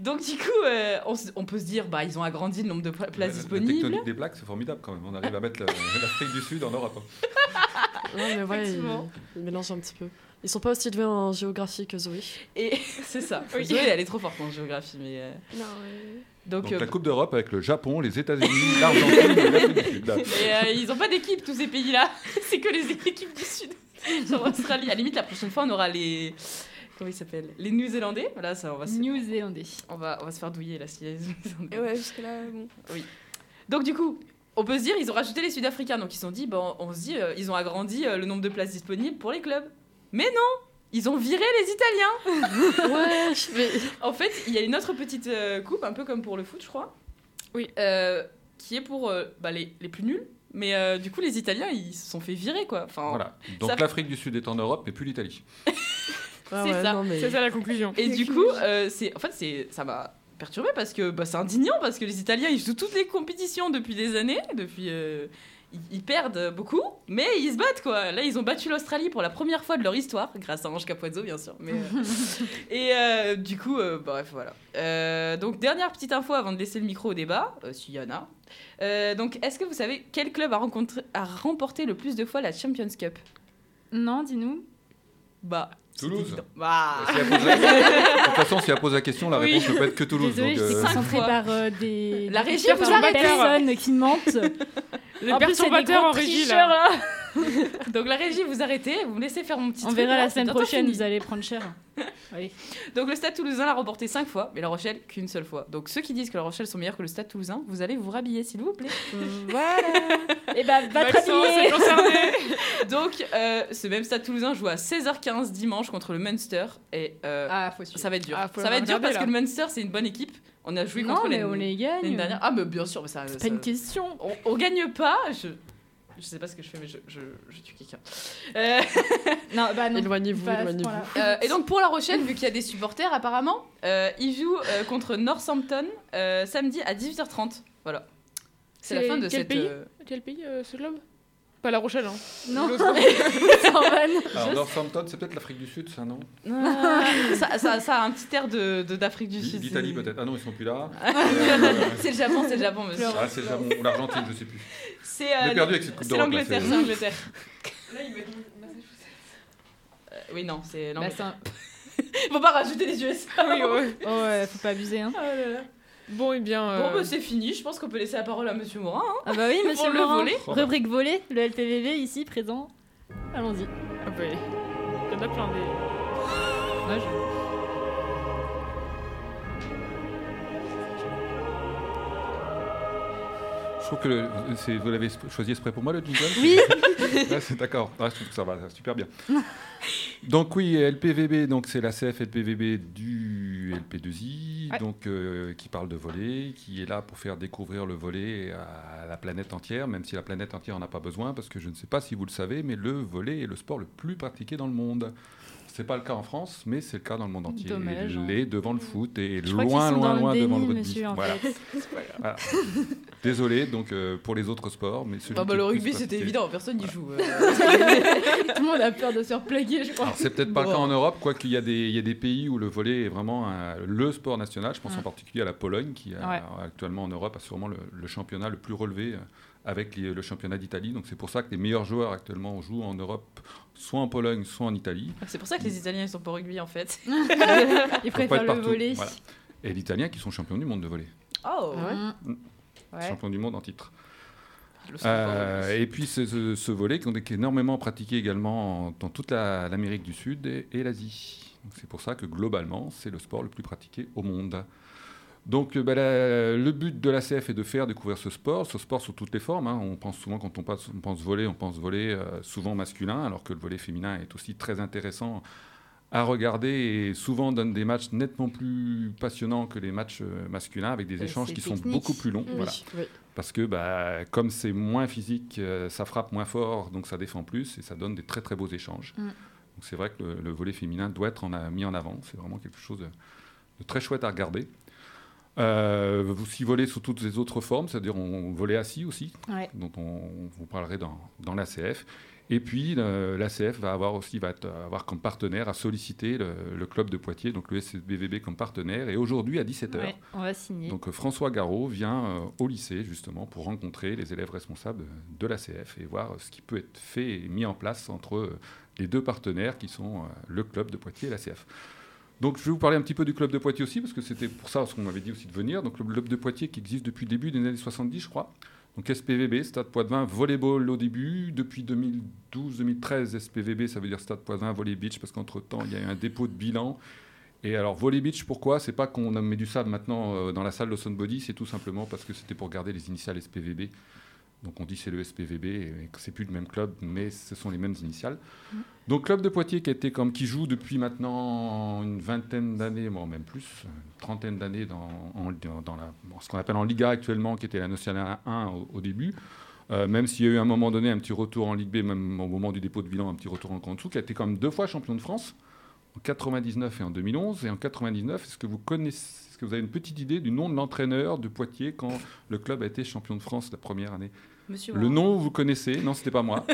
Donc du coup, euh, on, peut se dire, bah, ils ont agrandi le nombre de pla- places La- La disponibles. tectonique des plaques, c'est formidable quand même. On arrive à mettre la- l'Afrique du Sud en Europe. hein. Ouais, mais ouais, ils, Effectivement. ils mélangent un petit peu. Ils sont pas aussi élevés en géographie que Zoé. Et c'est ça. Oui. Zoé, elle est trop forte en géographie. Mais, euh, Non, euh, Donc, Donc euh, la Coupe d'Europe avec le Japon, les États-Unis, l'Argentine et l'Afrique du Sud. Et euh, ils ont pas d'équipe, tous ces pays-là. C'est que les équipes du Sud. Genre Australie. À la limite, la prochaine fois, on aura les. Comment ils s'appellent Les New-Zélandais. Voilà, ça, on va, se... New-Zélandais. on, va, on va se faire douiller là. Si les New-Zélandais. et ouais, jusque-là, bon. Donc, du coup, on peut se dire, ils ont rajouté les Sud-Africains. Donc, ils se sont dit, bon, on se dit, euh, ils ont agrandi euh, le nombre de places disponibles pour les clubs. Mais non Ils ont viré les Italiens Ouais, mais En fait, il y a une autre petite euh, coupe, un peu comme pour le foot, je crois. Oui. Euh, qui est pour euh, bah, les, les plus nuls. Mais euh, du coup, les Italiens, ils se sont fait virer, quoi. Enfin, Voilà. Donc Ça- l'Afrique du Sud est en Europe, mais plus l'Italie. Ouais, C'est ouais, ça. non, mais- C'est ça la conclusion. Et du coup, euh, c'est, en fait, c'est, ça m'a perturbé parce que bah, c'est indignant parce que les Italiens ils jouent toutes les compétitions depuis des années, depuis euh, ils, perdent beaucoup, mais ils se battent quoi. Là, ils ont battu l'Australie pour la première fois de leur histoire, grâce à Ange Capozzo bien sûr. Mais, euh, et euh, du coup, euh, bref voilà. Euh, donc dernière petite info avant de laisser le micro au débat, euh, s'il y en a. Euh, donc, est-ce que vous savez quel club a, rencontré, a remporté le plus de fois la Champions Cup? Non, dis-nous. Bah, Toulouse. Bah. Si pose la- De toute façon, si elle pose la question, la réponse ne peut être que Toulouse. Désolée, donc, j'étais euh, concentrée fois. par euh, des. La régie par personnes qui mentent. Les En perturbateurs en régie tricheurs, là. Donc la régie, vous arrêtez, vous me laissez faire mon petit On truc, verra là, la semaine prochaine, vous allez prendre cher. Oui. Donc le Stade Toulousain l'a remporté 5 fois, mais La Rochelle qu'une seule fois. Donc ceux qui disent que La Rochelle sont meilleurs que le Stade Toulousain, vous allez vous rhabiller s'il vous plaît. Voilà. Et bah, va te rhabiller. concerné. Donc euh, ce même Stade Toulousain joue à 16h15 dimanche contre le Munster et euh, Ah, faut suivre. ça va être dur. Ah, faut ça va être dur parce là. que le Munster c'est une bonne équipe. On a joué Non, contre mais on les gagne. dernière. Ah mais bien sûr, mais ça, C'est pas une question. on, on gagne pas. Je je sais pas ce que je fais, mais je, je, je tue quelqu'un. Euh, Non, bah non. Éloignez-vous, éloignez-vous. point-là. Euh, et donc pour La Rochelle, vu qu'il y a des supporters apparemment, euh, ils jouent euh, contre Northampton euh, samedi à 18h30. Voilà. C'est la fin de quel cette. pays euh, Quel pays euh, ce club Pas La Rochelle, hein. Non. Alors Northampton, c'est peut-être l'Afrique du Sud, ça, non Ah, ça, ça- ça a un petit air de de- d'Afrique du Sud. L'Italie peut-être. Ah non, ils sont plus là. C'est le Japon, c'est le Japon, monsieur. Ah, c'est le Japon ou l'Argentine, je sais plus. C'est On est euh, perdu avec cette Coupe c'est d'Europe. là, l'Angleterre, c'est- c'est l'Angleterre. Euh, oui, non, c'est Bah, l'Angleterre. c'est un- Faut pas rajouter les USA. Oui, ouais. Oh ouais, faut pas abuser. Hein. Oh là là. Bon, et bien. euh, Bon, bah, c'est fini. Je pense qu'on peut laisser la parole à Monsieur Morin. hein. Ah bah oui, monsieur le Morin. volet. Rubrique volet, le LPVV ici présent. Allons-y. ah bah, il y en a plein des. Ouais, je- trouve que le- vous l'avez choisi exprès pour moi, le jingle Oui. C'est d'accord. Ah, ça va, super bien. Donc oui, LPVB, donc c'est la CF LPVB du LP2I, Ouais. donc euh, qui parle de volet, qui est là pour faire découvrir le volet à la planète entière, même si la planète entière en a pas besoin, parce que je ne sais pas si vous le savez, mais le volet est le sport le plus pratiqué dans le monde. C'est pas le cas en France, mais c'est le cas dans le monde entier. Dommage, hein. Il est devant le foot et Je loin, loin, loin le devant le rugby. monsieur, en Voilà. fait. Voilà. Désolé donc euh, pour les autres sports, mais celui Bah, bah, le rugby, c'était évident. Personne n'y joue. euh. Tout le monde a peur de se replaguer, je crois. Alors, c'est peut-être pas le cas en Europe, quoique il y, a des- il y a des pays où le volet est vraiment un- le sport national. Je pense en particulier à la Pologne, qui a, Ouais. actuellement en Europe a sûrement le, le championnat le plus relevé euh, avec les- le championnat d'Italie. Donc c'est pour ça que les meilleurs joueurs actuellement jouent en Europe, soit en Pologne, soit en Italie. C'est pour ça que les Italiens ils sont pas rugby en fait. Ils préfèrent le partout. volet. Voilà. Et l'italien qui sont champions du monde de volley, Oh. Ah ouais Mm. Ouais. champions du monde en titre. Au Euh, et puis ce, ce, ce volet qui est énormément pratiqué également en- dans toute la- l'Amérique du Sud et, et l'Asie. C'est pour ça que globalement, c'est le sport le plus pratiqué au monde. Donc euh, bah, la- le but de l'ACF est de faire découvrir ce sport, ce sport sous toutes les formes. hein. On pense souvent, quand on pense, on pense volet, on pense volet euh, souvent masculin, alors que le volet féminin est aussi très intéressant à regarder et souvent donne des matchs nettement plus passionnants que les matchs euh, masculins avec des Et échanges qui sont beaucoup plus longs. Oui, Voilà. oui. Parce que bah, comme c'est moins physique, euh, ça frappe moins fort, donc ça défend plus et ça donne des très très beaux échanges. Mm. Donc c'est vrai que le, le volet féminin doit être en a- mis en avant. C'est vraiment quelque chose de, de très chouette à regarder. Euh, vous aussi volez sous toutes les autres formes, c'est-à-dire on volait assis aussi, Ouais. dont on, vous parlerait dans, dans l'ACF. Et puis euh, l'ACF va avoir aussi va avoir comme partenaire à solliciter le, le club de Poitiers, donc le SBVB comme partenaire. Et aujourd'hui à 17h, Ouais, on va signer. donc euh, François Garot vient euh, au lycée justement pour rencontrer les élèves responsables de l'ACF et voir euh, ce qui peut être fait et mis en place entre les deux partenaires qui sont le club de Poitiers et l'ACF. Donc je vais vous parler un petit peu du club de Poitiers aussi parce que c'était pour ça qu'on m'avait dit aussi de venir. Donc le club de Poitiers qui existe depuis le début des années 70 je crois. Donc SPVB, Stade Poitvin, volleyball au début. Depuis 2012-2013, SPVB, ça veut dire Stade Poitvin, volley beach, parce qu'entre-temps, il y a eu un dépôt de bilan. Et alors, volley beach, pourquoi? C'est pas qu'on mis du sable maintenant euh, dans la salle de Body, c'est tout simplement parce que c'était pour garder les initiales SPVB. Donc on dit c'est le SPVB, et que c'est plus le même club, mais ce sont les mêmes initiales. Donc club de Poitiers qui comme qui joue depuis maintenant une vingtaine d'années, bon même plus, une trentaine d'années dans, en- dans- dans la, ce qu'on appelle en Liga actuellement, qui était la Nationale 1 au, au début. Euh, même s'il y a eu à un moment donné un petit retour en Ligue B, même au moment du dépôt de bilan, un petit retour en dessous, qui a été quand même deux fois champion de France, en 99 et en 2011. Et en 99, est-ce que vous connaissez, est-ce que vous avez une petite idée du nom de l'entraîneur de Poitiers quand le club a été champion de France la première année? Monsieur le nom, vous connaissez, non, c'était pas moi.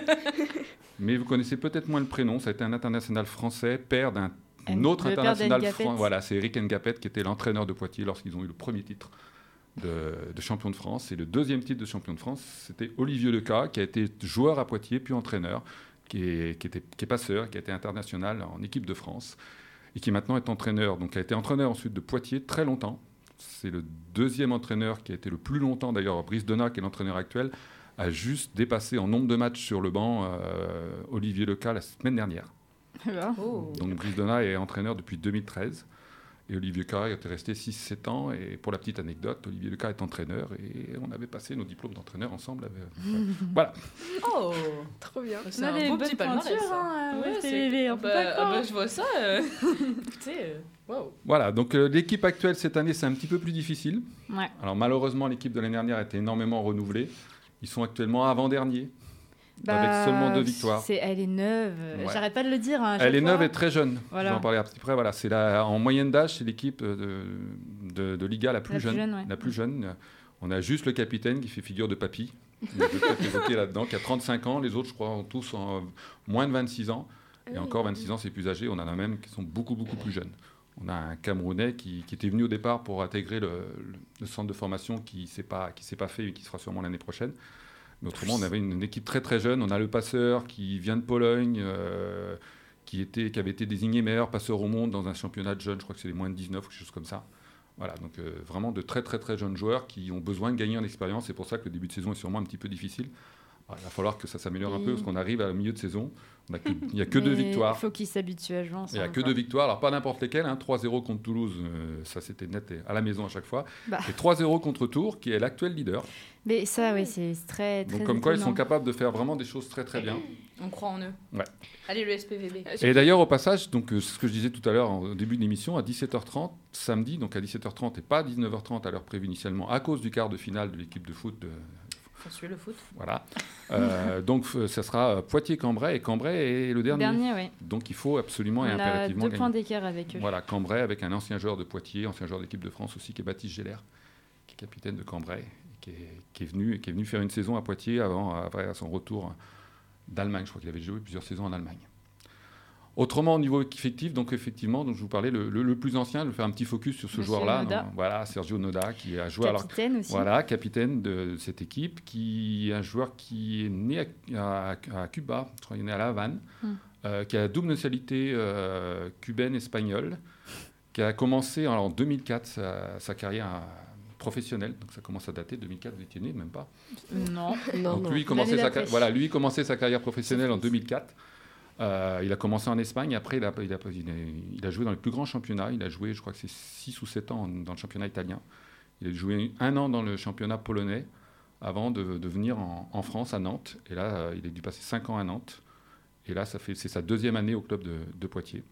Mais vous connaissez peut-être moins le prénom. Ça a été un international français, père d'un autre le international français. Voilà, c'est Eric Ngapet qui était l'entraîneur de Poitiers lorsqu'ils ont eu le premier titre de, de champion de France. Et le deuxième titre de champion de France, c'était Olivier Leca, qui a été joueur à Poitiers, puis entraîneur, qui est, qui était, qui est passeur, qui a été international en équipe de France, et qui maintenant est entraîneur. Donc, il a été entraîneur ensuite de Poitiers très longtemps. C'est le deuxième entraîneur qui a été le plus longtemps, d'ailleurs, Brice Donat, qui est l'entraîneur actuel, a juste dépassé en nombre de matchs sur le banc euh, Olivier Leca la semaine dernière. Oh. Donc Brice Donat est entraîneur depuis 2013. Et Olivier Leca est resté 6-7 ans. Et pour la petite anecdote, Olivier Leca est entraîneur. Et on avait passé nos diplômes d'entraîneur ensemble. avec- voilà. Oh Trop bien. C'est un beau petit palmarès, hein, Ouais, c'est- ah bah, ah bah, je vois ça. euh, tu sais, euh, waouh. Voilà. Donc euh, l'équipe actuelle cette année, c'est un petit peu plus difficile. Ouais. Alors malheureusement, l'équipe de l'année dernière a été énormément renouvelée. Ils sont actuellement avant-dernier. Avec seulement deux victoires. Bah, C'est, elle est neuve. Ouais. J'arrête pas de le dire. hein, Elle est neuve et très jeune. Voilà. Je vais en parler à petit près. Voilà, c'est la, en moyenne d'âge, c'est l'équipe euh, de, de, de Liga la plus La plus jeune. ouais. La plus jeune. On a juste le capitaine qui fait figure de papy. Là-dedans, qui a 35 ans. Les autres, je crois, ont tous en, moins de 26 ans. Et encore 26 ans, c'est plus âgé. On en a même qui sont beaucoup, beaucoup plus jeunes. On a un Camerounais qui, qui était venu au départ pour intégrer le, le- le centre de formation qui ne s'est pas, qui s'est pas fait et qui sera sûrement l'année prochaine. Mais autrement, on avait une, équipe très très jeune. On a le passeur qui vient de Pologne, euh, qui, était, qui avait été désigné meilleur passeur au monde dans un championnat de jeunes. Je crois que c'est les moins de 19 ou quelque chose comme ça. Voilà, donc euh, vraiment de très très très jeunes joueurs qui ont besoin de gagner en expérience. C'est pour ça que le début de saison est sûrement un petit peu difficile. Alors, il va falloir que ça s'améliore un peu parce qu'on arrive à milieu de saison. On a que- Il n'y a que deux victoires. Il faut qu'ils s'habituent à jouer Il n'y a que deux victoires, alors pas n'importe lesquelles, hein, 3-0 contre Toulouse, euh, ça c'était net et à la maison à chaque fois, Bah. et 3-0 contre Tours, qui est l'actuel leader. Mais ça, oui, c'est très, très Donc comme quoi ils sont capables de faire vraiment des choses très très bien. On croit en eux. Ouais. Allez, le SPVB. Et d'ailleurs au passage, donc euh, ce que je disais tout à l'heure en- au début de l'émission, à 17h30 samedi, donc à 17h30 et pas à 19h30 à l'heure prévue initialement, à cause du quart de finale de l'équipe de foot de, Suivre le foot. voilà. Euh, donc euh, ça sera Poitiers-Cambrai et Cambrai est le dernier. Dernier, oui. Donc il faut absolument et On a impérativement deux points d'écart avec eux. Voilà, Cambrai avec un ancien joueur de Poitiers, ancien joueur d'équipe de France aussi, qui est Baptiste Géller, qui est capitaine de Cambrai, qui est, qui est venu, qui est venu faire une saison à Poitiers avant, après à son retour d'Allemagne. Je crois qu'il avait joué plusieurs saisons en Allemagne. Autrement, au niveau effectif, donc effectivement, donc je vous parlais, le, le- le plus ancien, je vais faire un petit focus sur ce joueur-là. Voilà, Sergio Noda, qui a joué alors Capitaine aussi. voilà, capitaine de cette équipe, qui est un joueur qui est né à, à- à Cuba, je crois qu'il est né à La Havane, Hmm. euh, qui a la double nationalité euh, cubaine-espagnole, qui a commencé alors, en 2004 sa, sa carrière euh, professionnelle, donc ça commence à dater, 2004, vous étiez né, même pas? Non. Non, Donc non. lui, il commençait sa, voilà, lui, commençait sa carrière professionnelle en 2004. Euh, il a commencé en Espagne, après il a, il, a, joué dans les plus grands championnats. Il a joué, je crois que c'est 6 ou 7 ans dans le championnat italien. Il a joué un an dans le championnat polonais avant de, venir en, France, à Nantes. Et là, euh, il a dû passer 5 ans à Nantes. Et là, fait, c'est sa deuxième année au club de Poitiers.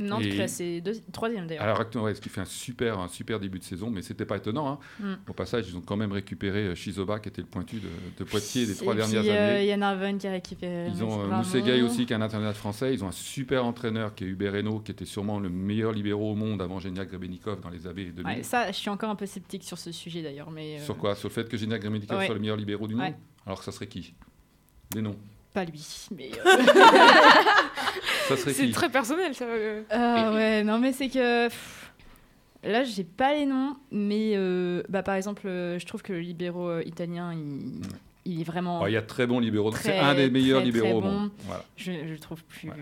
Nantes Et- classé deux- troisième d'ailleurs. Alors, ce qui fait un super, un super début de saison, mais c'était pas étonnant. hein. Mm. Au passage, ils ont quand même récupéré euh, Shizoba, qui était le pointu de, de Poitiers les trois dernières euh, années. Yann Arven qui a récupéré. Ils ont euh. Mousseguay aussi, qui est un international français. Ils ont un super entraîneur qui est Hubert Reynaud, qui était sûrement le meilleur libéraux au monde avant Geniak Grebenikov dans les années 2000. Ouais, ça, je suis encore un peu sceptique sur ce sujet d'ailleurs. Mais, euh, Sur quoi? Sur le fait que Geniak Grebenikov Ouais. soit le meilleur libéraux du monde? Ouais. Alors que ça serait qui? Des noms. pas lui, mais. euh, Ça serait C'est très personnel, ça. euh. Ah ouais, non mais c'est que pff, là j'ai pas les noms, mais euh, bah par exemple, euh, je trouve que le libéro euh, italien, il, il est vraiment, Oh, Il y a très bons libéraux. C'est un des meilleurs très, libéraux très au bon. monde. Voilà. je, je le trouve plus Ouais.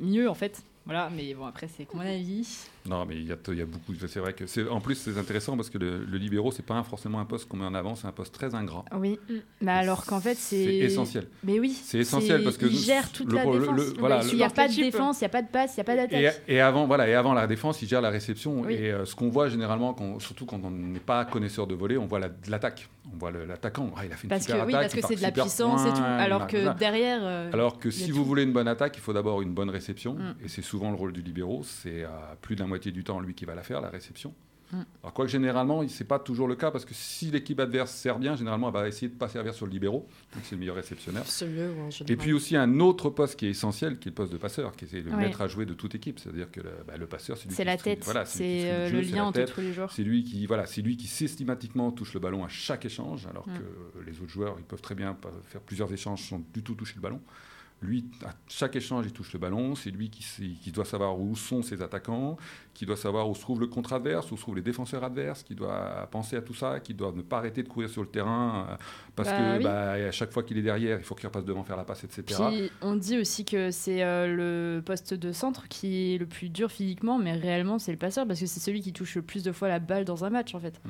mieux en fait. Voilà, mais bon après c'est mon avis. Non, mais il y a, il y a beaucoup. C'est vrai que c'est. En plus, c'est intéressant parce que le, le libéraux, c'est pas un- forcément un poste qu'on met en avant, c'est un poste très ingrat. Oui, Mm. mais alors qu'en fait c'est C'est essentiel. Mais oui, C'est essentiel parce que il gère toute le- la le- défense. le- voilà, il n'y a pas de défense, il n'y a pas de passe, il n'y a pas Et, d'attaque. et avant, voilà, et avant la défense, il gère la réception. Oui. Et euh, ce qu'on voit généralement, quand- surtout quand on n'est pas connaisseur de volet, on voit la- l'attaque. On voit l'attaquant. Ah, il a fait une Parce que super oui, attaque, parce que c'est de la puissance et point, tout. il Alors que derrière. euh, Alors que si vous voulez une bonne attaque, il faut d'abord une bonne réception. Mm. Et c'est souvent le rôle du libéraux. C'est à plus de la moitié du temps lui qui va la faire, la réception. Mm. Alors, quoique généralement, ce n'est pas toujours le cas parce que si l'équipe adverse sert bien, généralement, elle va essayer de ne pas servir sur le libéraux. Donc, c'est le meilleur en général. Et puis aussi un autre poste qui est essentiel, qui est le poste de passeur, qui est le Ouais. maître à jouer de toute équipe. C'est-à-dire que le, bah, le passeur, c'est lui C'est qui la tête, voilà, c'est euh, le lien entre tous les joueurs. C'est lui qui, voilà, c'est lui qui systématiquement touche le ballon à chaque échange, alors Mm. que les autres joueurs, ils peuvent très bien faire plusieurs échanges sans du tout toucher le ballon. Lui, à chaque échange, il touche le ballon. C'est lui qui doit savoir où sont ses attaquants, qui doit savoir où se trouve le contre adverse, où se trouvent les défenseurs adverses, qui doit penser à tout ça, qui doit ne pas arrêter de courir sur le terrain euh, parce Bah que oui. bah, à chaque fois qu'il est derrière, il faut qu'il repasse devant faire la passe, etc. Puis on dit aussi que c'est euh, le poste de centre qui est le plus dur physiquement, mais réellement c'est le passeur parce que c'est celui qui touche le plus de fois la balle dans un match en fait.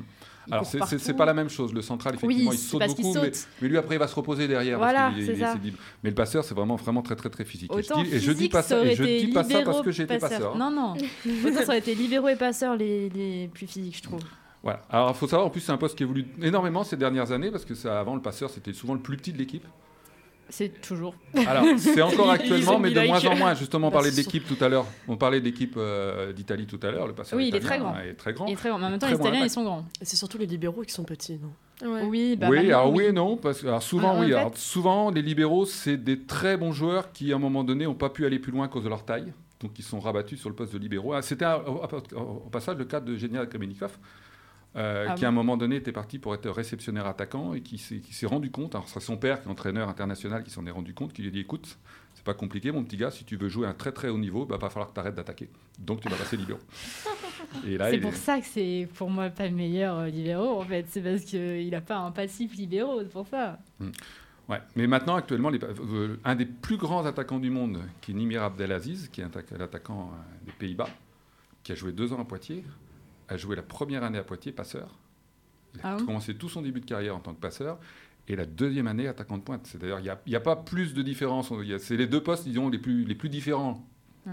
Il Alors c'est- pas la même chose. Le central, effectivement, Oui, il saute beaucoup, mais, saute. mais lui après il va se reposer derrière. Voilà, parce est- il est-. Mais le passeur, c'est vraiment vraiment très très très physique. Et je Autant dis- et je dis physique, pas ça et je dis pas ça parce que passeurs. passeur. hein. Non non, aurait été libéraux et passeurs les, les plus physiques je trouve. Voilà. Alors il faut savoir, en plus c'est un poste qui évolue énormément ces dernières années parce que ça, avant le passeur c'était souvent le plus petit de l'équipe. C'est toujours. Alors c'est encore actuellement, mais de like. moins en moins. Justement, on Bah, parlait de l'équipe tout à l'heure. On parlait de l'équipe euh, d'Italie tout à l'heure. Le passeur Oui, il est très grand. est très grand. Il est très grand. Mais en même temps, les bon Italiens impact. ils sont grands. Et c'est surtout les libéraux qui sont petits, non? Ouais. Oui, bah oui, maintenant, alors oui et non, parce que alors souvent, En- en oui, fait- alors souvent les libéraux, c'est des très bons joueurs qui, à un moment donné, n'ont pas pu aller plus loin à cause de leur taille, donc ils sont rabattus sur le poste de libéraux. Ah, C'était au, passage le cas de Genia Kremenikov, euh, Ah qui à un moment donné était parti pour être réceptionnaire attaquant et qui s'est rendu compte, alors c'est son père qui est entraîneur international qui s'en est rendu compte, qui lui a dit écoute, c'est pas compliqué mon petit gars, si tu veux jouer à un très très haut niveau, bah, va falloir que tu arrêtes d'attaquer. Donc tu vas passer libéraux. C'est pour est- ça que c'est pour moi pas le meilleur euh, libéraux en fait. C'est parce qu'il a pas un passif libéraux, c'est pour ça. Ouais. Mais maintenant, actuellement, les- euh, un des plus grands attaquants du monde, qui est Nimir Abdelaziz, qui est atta- l'attaquant euh, des Pays-Bas, qui a joué deux ans à Poitiers, a joué la première année à Poitiers, passeur. Il a Ah commencé tout son début de carrière en tant que passeur. Et la deuxième année, attaquant de pointe. C'est-à-dire, il n'y a, pas plus de différence. C'est les deux postes, disons, les plus, les plus différents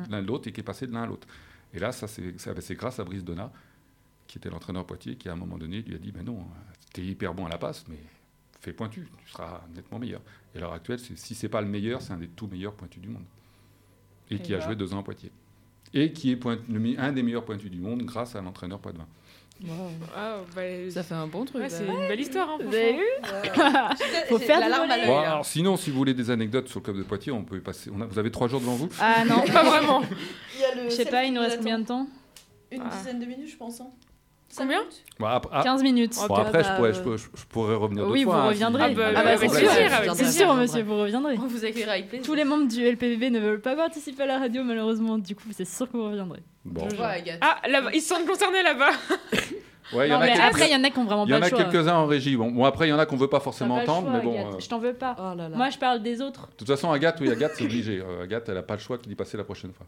l'un de l'autre et qui est passé de l'un à l'autre. Et là, ça, c'est grâce à Brice Donat, qui était l'entraîneur à Poitiers, qui à un moment donné lui a dit, ben non, tu es hyper bon à la passe, mais fais pointu, tu seras nettement meilleur. Et à l'heure actuelle, c'est- si c'est pas le meilleur, c'est un des tout meilleurs pointus du monde. Et Et qui a joué deux ans à Poitiers. Et qui est point- le mi- un des meilleurs pointus du monde grâce à l'entraîneur Poitvin. Ah, bah, Ça fait un bon truc. ouais, c'est une belle histoire. Hein, Vous avez vu Faut faire la larme à l'œil, Bon, alors sinon, si vous voulez des anecdotes sur le club de Poitiers, on peut y passer. on a- vous avez trois jours devant vous. Ah non, Pas vraiment. je sais pas, il nous reste combien de temps? Une Ah. dizaine de minutes, je pense. hein. Combien Bon, ap- ah, 15 minutes. bon, Ah, après, bah, je, pourrais, euh, je, peux- je- pourrais revenir Oui, deux vous fois. hein, reviendrez. Ah bah, Ah bah, c'est sûr, monsieur, vous reviendrez. On vous écrira avec plaisir. Tous les membres du LPVB ne veulent pas participer à la radio, malheureusement. Du coup, c'est sûr que vous reviendrez. Bon. Je vois, Agathe. Ah, là-bas, ils se sentent concernés là-bas. Ouais, il y en Non, a quelques- après, il y en a qui ont vraiment il y pas en le a choix. quelques-uns en régie. Bon, bon, après, il y en a qu'on veut pas forcément pas le entendre, choix, mais bon. Euh, Je t'en veux pas. Oh là là. Moi, je parle des autres. De toute façon, Agathe, oui, Agathe, c'est obligé. Euh, Agathe, elle a pas le choix qu'il y passer la prochaine fois.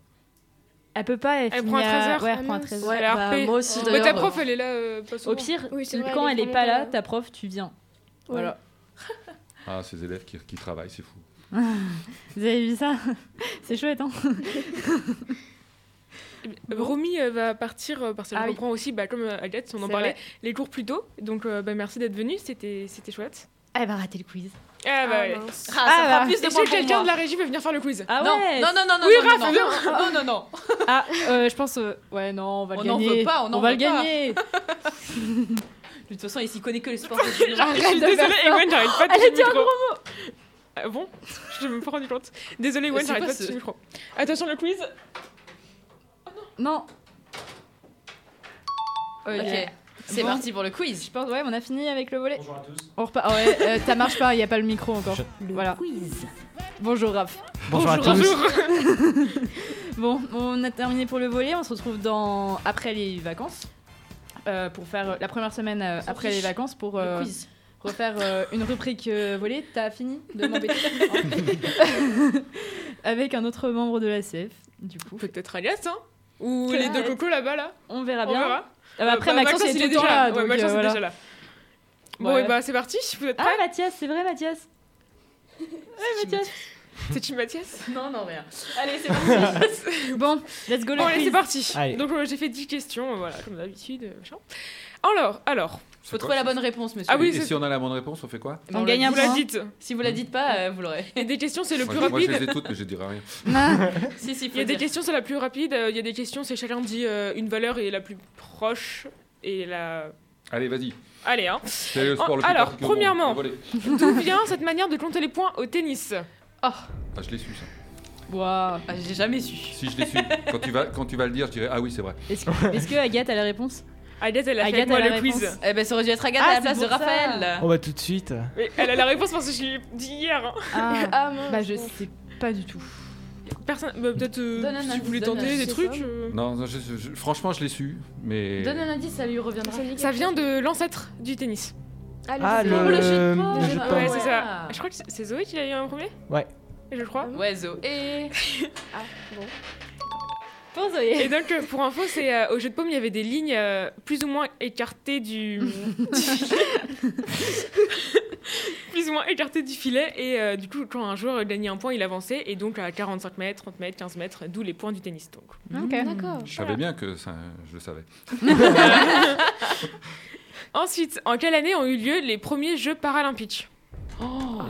Elle peut pas, elle, Elle prend à à- 13 heures. Ouais, Ah elle prend à non, 13 c'est- heures. Elle a Bah, RP. moi aussi, Mais d'ailleurs. ta prof, elle est là euh, pas souvent. Au pire, Oui, vrai, quand elle elle est pas là, ta prof, tu viens. Voilà. Ah, ces élèves qui, qui travaillent, c'est fou. Vous avez vu ça? C'est chouette, hein? Euh, Romy euh, va partir euh, parce qu'elle Ah oui. reprend aussi, bah, comme euh, Agathe, on en parlait, vrai. les cours plus tôt. Donc bah, merci d'être venue, c'était c'était chouette. Elle va rater le quiz. Ah bah Ah. Ah, ça Ah, bah. plus de Est-ce que quelqu'un de la régie veut venir faire le quiz Ah non, ouais non, non, non, non, Oui, non, Raph, non, non, non, non. Ah, euh, je pense... euh, Ouais, non, on va On le n'en gagner. veut pas, on en va veut le pas. gagner. De toute façon, il s'y connaît que les sports de. Je suis de désolée, faire ça. Ewen, j'arrive pas de Elle a toucher dit le un micro. Ah bon? Je me suis pas rendu compte. Désolée, Ewen, C'est j'arrive pas ce- toucher le micro. Attention, le quiz. Non. Ok, c'est Bon. parti pour le quiz. Je pense, ouais, on a fini avec le volet. Bonjour à tous. On repart. ouais, euh, ça marche pas, il n'y a pas le micro encore. Le Voilà. quiz. Bonjour Raph. Bonjour à tous. Bonjour. Bon, on a terminé pour le volet. On se retrouve dans après les vacances euh, pour faire la première semaine euh, après les vacances pour euh, Le quiz. refaire euh, une rubrique euh, volet. T'as fini de m'embêter avec un autre membre de la CF. Du coup, Peut-être Alias, hein Ou les deux cocos là-bas, là on verra On bien. verra. Ah bah, après, Euh, bah, Maxence, il il était est déjà là. Ouais, donc, Maxence euh, est voilà. déjà là. Bon, Ouais. et bah c'est parti, vous êtes Ah, prêts Mathias, c'est vrai, Mathias. Ouais, Mathias. C'est qui Mathias? Non, non, rien. Allez, c'est parti. Bon, let's go Bon, allez, c'est parti. Allez. Donc euh, j'ai fait 10 questions, euh, voilà, comme d'habitude. euh. Alors, alors, Faut trouver la bonne réponse, monsieur. Ah oui, Et si on a la bonne réponse, on fait quoi On gagne un vous la point. dites. Si vous la dites pas, euh, vous l'aurez. Il y a des questions, c'est le moi, plus je- moi, je rapide. les ai toutes, mais je dirai rien. Ah, Si, si, Il y a des questions, c'est la plus rapide. Il y a des questions, c'est chacun dit euh, une valeur et la plus proche. Et la. Allez, vas-y. Allez, hein. C'est le sport le plus Alors, premièrement. D'où vient cette manière de compter les points au tennis? Ah, je l'ai su, ça. Waouh. Ah, J'ai jamais su. Si, je l'ai su. Quand tu, vas, quand tu vas le dire, je dirais Ah oui, c'est vrai. Est-ce que, est-ce que Agathe a la réponse? Agathe, elle a fait Agathe avec moi a la le quiz. Eh ben, ça aurait dû être Agathe Ah, à la c'est place de pour ça. Raphaël. On va tout de suite. Mais elle a la réponse parce que je l'ai dit hier. hein. Ah, Ah, mince. bah je sais pas du tout. Personne. bah, Peut-être euh, Donne un si indice, vous voulez donne tenter des indice. trucs. euh. Non, non, je- je- franchement, je l'ai su, mais. Donne un indice, ça lui reviendra. Ça me dit Ça quelque vient de l'ancêtre du tennis. Ah, le Ah, le, le jeu de le paume. jeu de Ah, paume. Ouais, c'est ça. Je crois que c'est- c'est Zoé qui l'a eu en premier Ouais. Je crois. Ouais, Zo. Et. Ah, bon. Et donc, euh, pour info, c'est euh, au jeu de paume, il y avait des lignes euh, plus ou moins écartées du. plus ou moins écartées du filet. Et euh, du coup, quand un joueur gagnait un point, il avançait. Et donc, à 45 mètres, 30 mètres, 15 mètres, d'où les points du tennis. Donc. Ok. D'accord. Je savais bien que ça, je le savais. Ensuite, en quelle année ont eu lieu les premiers Jeux paralympiques?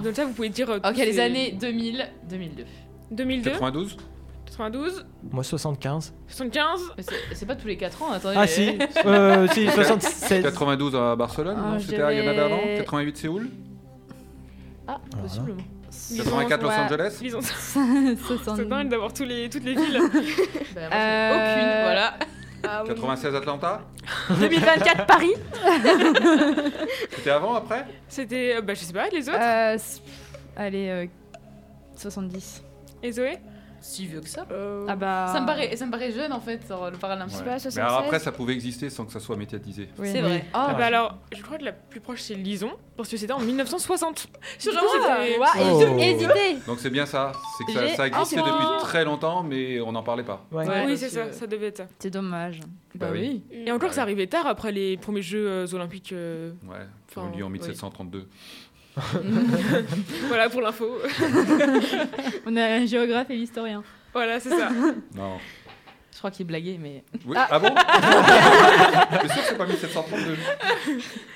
Donc, ça, vous pouvez dire. Ok, les années 2000, 2002. 2002, 92 92, Moi 75. 75. Mais c'est c'est pas tous les 4 ans, attendez. Ah si, euh, si 76. 92 à Barcelone, Ah, non je C'était il y en avait avant dirais- 88 Séoul Ah, possiblement. 84 Los. Angeles Ils ont... 60. C'est dingue d'avoir tous les, toutes les villes. Bah, moi, Euh, Aucune, voilà. Ah, oui. 96 Atlanta 2024 Paris C'était avant, après? C'était, euh, bah, je sais pas, les autres? Euh, s- allez, euh, 70. Et Zoé? Si vieux que ça. Ah bah. Ça me, paraît, ça me paraît jeune en fait, le paralympique. sais pas, Mais alors après, 76. ça pouvait exister sans que ça soit médiatisé. Oui. C'est vrai. Ah Ouais. bah alors, je crois que la plus proche c'est Lison, parce que c'était en 1960. Je suis Oh. hésitez. Donc c'est bien ça, c'est que ça, ça existait depuis très longtemps, mais on n'en parlait pas. Ouais. Ouais. oui, c'est ça, ça devait être ça. C'est dommage. Bah oui. Et encore, Ouais. ça arrivait tard après les premiers Jeux euh, olympiques. euh, Ouais, qui ont eu lieu en oui. 1732. voilà pour l'info. On a un géographe et l'historien. voilà, c'est ça. Non. Je crois qu'il blaguait, mais. Oui, ah, bon T'es sûr que c'est pas 1732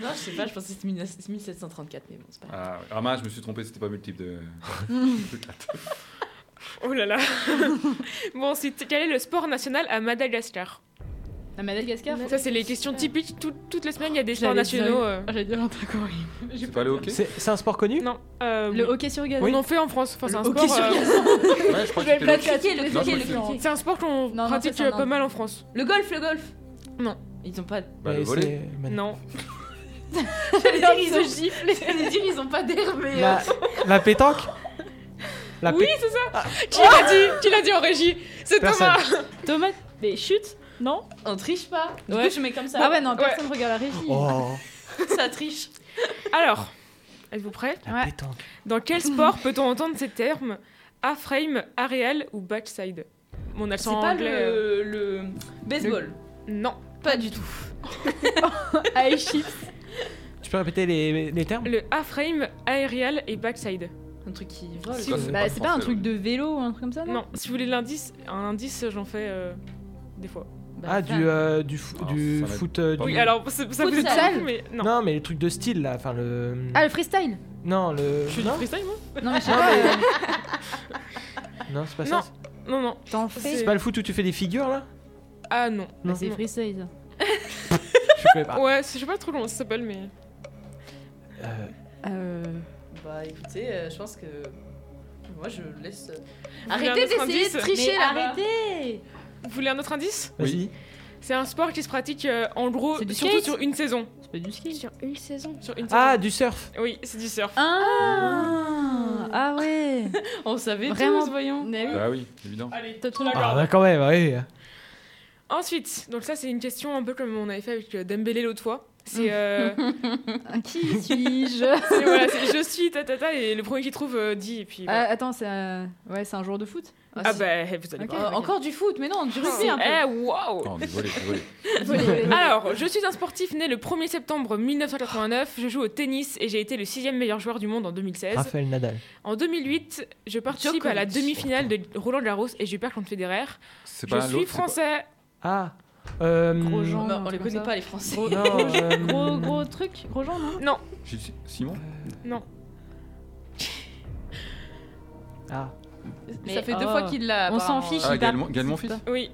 Non, je sais pas, je pensais que c'était 19- 1734, mais bon, c'est pas grave. Ah, ouais. ah mince, je me suis trompé, c'était pas multiple de. de quatre. Oh là là. bon, ensuite, quel est le sport national à Madagascar? À Madagascar Ça, c'est les questions typiques. Tout- toutes les semaines, il y a des sports J'allais nationaux. euh, J'allais dire un truc horrible. C'est pas le hockey C'est c'est un sport connu Non, euh, Le hockey sur gazon. on en fait en France. Enfin, c'est un hockey sport. sur euh, Ouais, je crois que c'était le casser le Non, hockey, le hockey. C'est un sport qu'on Non, non, pratique ça, c'est euh, pas mal en France. Le golf, le golf Non. Ils ont pas. Bah, Mais le volet. c'est- man- Non. J'allais dire, ils ont giflé. J'allais dire, ils ont pas d'air, mais. La, la pétanque La Oui, pé- c'est ça. Qui l'a dit Qui l'a dit en régie C'est Personne. Thomas. Thomas, mais chute Non On triche pas. Du Ouais. coup, je mets comme ça. Ah ouais, non, Ouais. personne regarde la régie. Oh, Ça triche. Alors, êtes-vous prêts la Ouais. Dans quel sport peut-on entendre ces termes A-frame, aréal ou backside? Mon C'est accent pas anglais. euh, le, le baseball. Non. Pas du tout. High chips. Tu peux répéter les, les termes? Le A-frame, aérial et backside. Un truc qui vole. Si- Ça, c'est Bah, pas c'est pas un truc ouais. de vélo ou un truc comme ça, non? Non, si vous voulez l'indice, un indice, j'en fais euh, des fois. Bah, Ah, du, euh, du, fo- Alors, du ça va être foot. euh, du- Oui, alors c'est- ça Futsal. fait beaucoup, mais non. Non, mais les trucs de style là. Enfin, le. Ah, le freestyle Non, le. Je fais du Non, freestyle, moi Non, mais je sais Non, pas. mais- euh, non c'est pas Non. ça. Non, non. T'en C'est- fais C'est pas le foot où tu fais des figures là? Ah non. Bah, C'est freestyle, ça. Je connais pas. Ouais, je sais pas trop comment ça s'appelle, mais. Euh, Euh... Bah écoutez, euh, je pense que. Moi, je laisse. Arrêtez d'essayer de tricher Mais là-bas. arrêtez Vous voulez un autre indice Vas-y. C'est un sport qui se pratique euh, en gros, C'est du surtout skate sur une saison. C'est pas du ski. Sur une saison. Sur une Ah, du surf. Oui, c'est du surf. Ah Ah ouais On savait Vraiment. tous, voyons. Mais oui. Bah oui, évident. Allez, T'as tout la Ah, gardes. bah quand même, oui. Ensuite, donc ça c'est une question un peu comme on avait fait avec euh, Dembélé l'autre fois. C'est euh, Qui suis-je c'est- voilà, c'est je suis ta ta ta et le premier qui trouve euh, dit et puis. Ah, voilà. Attends, c'est un... Ouais, c'est un joueur de foot? Ah bah vous allez Ok. voir. Euh, Encore du foot, mais non, du rugby un peu. Eh waouh désolé, désolé. Alors, je suis un sportif né le 1er septembre 1989. Je joue au tennis et j'ai été le sixième meilleur joueur du monde en 2016. Raphaël Nadal. En 2008, je participe à la demi-finale de Roland Garros et je perds contre Federer. C'est Je suis français. Ah. Euh, Grosjean. Non, un on les connaît ça. pas, les Français. Gros, Non, gros, euh, gros, gros truc Gros Jean, non Non, Simon Ah. Mais Ça fait deux oh. fois qu'il l'a. On s'en fiche. Ah, il Gaël Gaël Monfils oui.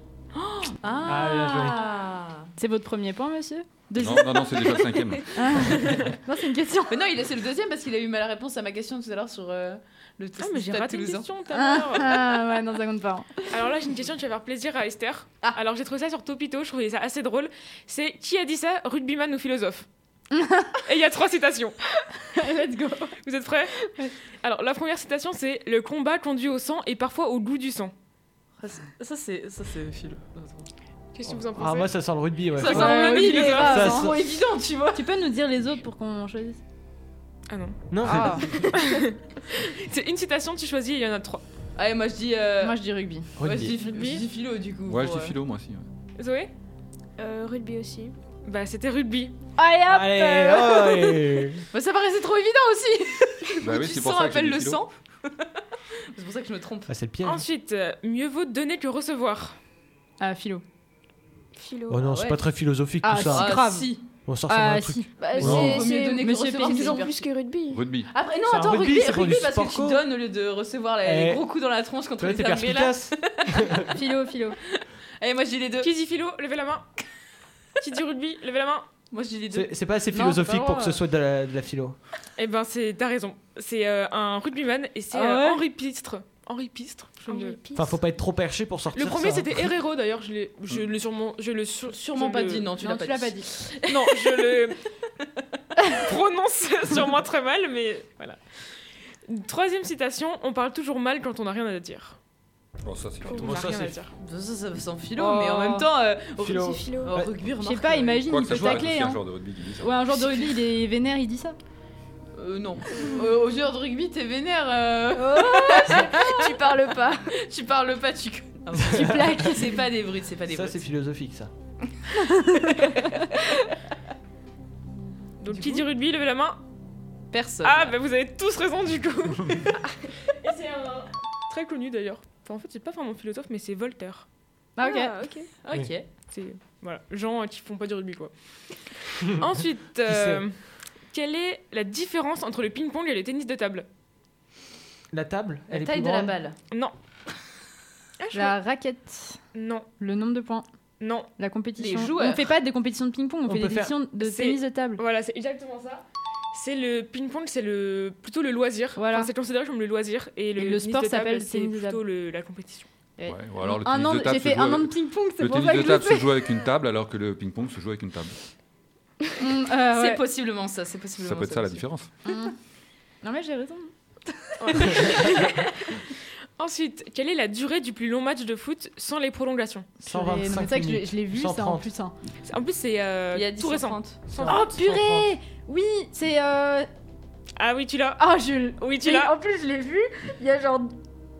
Ah, bien joué. Ah. C'est votre premier point, monsieur? Non, Deuxième non, non, c'est déjà le cinquième. Ah. Non, c'est une question. Mais non, il a- c'est le deuxième parce qu'il a eu mal à la réponse à ma question tout à l'heure sur euh, le Ah, mais j'ai raté une question tout à Ah, l'heure. ah, ouais, non, ça compte pas. Alors là, j'ai une question qui va faire plaisir à Esther. Ah. Alors j'ai trouvé ça sur Topito, je trouvais ça assez drôle. C'est qui a dit ça, rugbyman ou philosophe? Et il y a trois citations. Let's go. Vous êtes prêts Alors la première citation, c'est le combat conduit au sang et parfois au goût du sang. Ça, c'est ça c'est philo. Qu'est-ce que vous en pensez Ah, moi, ça sent le rugby, ouais. Ça Faut- sent le rugby, mais grave, Ça c'est sent- évident, tu vois. Tu peux nous dire les autres pour qu'on choisisse? Ah non. Non, Ah, C'est une citation, tu choisis, il y en a trois. Allez, moi je dis. euh, moi je dis rugby. moi, je dis, rugby. je dis philo du coup. Ouais, je dis euh, philo, moi aussi. ouais. Zoé? Euh, rugby aussi. Bah c'était rugby. Allez hop Allez, bah, ça paraissait trop évident aussi. Bah oui, du c'est pour sang ça j'ai appelle dit le philo. sang. c'est pour ça que je me trompe. Ah, c'est le piège. Ensuite, euh, mieux vaut donner que recevoir. Ah, philo. Philo. Oh non, Ah c'est ouais. pas très philosophique Ah, tout ça. c'est grave. si. On sort Ah, un truc. si. Bah, c'est- Vaut mieux c'est donner que Monsieur recevoir. Pays, c'est toujours plus que rugby. Rugby. Après, non, C'est attends, rugby, rugby, c'est rugby parce que tu donnes au lieu de recevoir les, Eh. les gros coups dans la tronche contre Toi, les t'es fermiers là. perspicace. Philo, philo. Allez, moi je dis les deux. Qui dit philo Levez la main. Qui dit rugby Levez la main. Moi je dis les deux. C'est pas assez philosophique pour que ce vrai. soit de la, de la philo. Eh ben c'est t'as raison. C'est euh, un rugbyman et c'est Ah euh, Henri Pistre. Henri Pistre. Enfin, faut pas être trop perché pour sortir Le premier c'était Herrero d'ailleurs. Je l'ai, je le sûrement, je le sur- Sûrement je pas le- dit, non, tu l'as pas pas dit. Non, je le prononce sûrement très mal, mais voilà. Troisième citation, on parle toujours mal quand on n'a rien à dire. Bon, ça, c'est Bon, ça, c'est-. Ça, ça, ça sent philo, Oh. mais en même temps. euh, au- Philo. C'est philo. au rugby, Je sais remarque, pas, euh, imagine, Quoi il que peut soit, tacler. c'est un Hein. joueur de rugby qui dit ça. Ouais, un joueur de rugby, il est vénère, il dit ça. Euh, non. Euh, au joueur de rugby, t'es vénère. euh, tu parles pas. tu parles pas, tu. Tu plaques. C'est pas des brutes, c'est pas des Ça, brutes. c'est philosophique, ça. Donc qui dit rugby, levez la main. Personne. Ah, bah vous avez tous raison du coup. et c'est un très connu d'ailleurs. Enfin, en fait, c'est pas vraiment philosophe, mais c'est Voltaire. Ah, ok. Ah, ok. ok. C'est voilà, gens qui font pas du rugby quoi. Ensuite, euh, quelle est la différence entre le ping-pong et le tennis de table? La table, La elle est taille plus de la balle. Non. Ah, La raquette, Non, le nombre de points, non. la compétition. Les joueurs. On fait pas des compétitions de ping-pong, on, On fait des faire- compétitions de tennis de table. Voilà, c'est exactement ça. C'est le ping-pong, c'est le plutôt le loisir. Voilà. Enfin, c'est considéré comme le loisir et le, Et le tennis sport s'appelle c'est tennis plutôt le- la compétition. Ouais, ou alors le un tennis an, de table j'ai fait un an de ping-pong, c'est Le pour tennis ça de le table se joue avec une table alors que le ping-pong se joue avec une table. Mm, euh, C'est ouais. possiblement ça, c'est possiblement Ça peut être ça la différence. Mm. Non mais j'ai raison. Ensuite, quelle est la durée du plus long match de foot sans les prolongations? Purée, non, mais 125 c'est ça que je l'ai- minutes. je l'ai vu, c'est en 130. plus. hein. En plus, c'est euh, Il y a tout récent. 10 Oh purée Oui, c'est... Euh... Ah oui, tu l'as. Ah, je... Oui, tu l'as. en plus, je l'ai vu, il y a genre...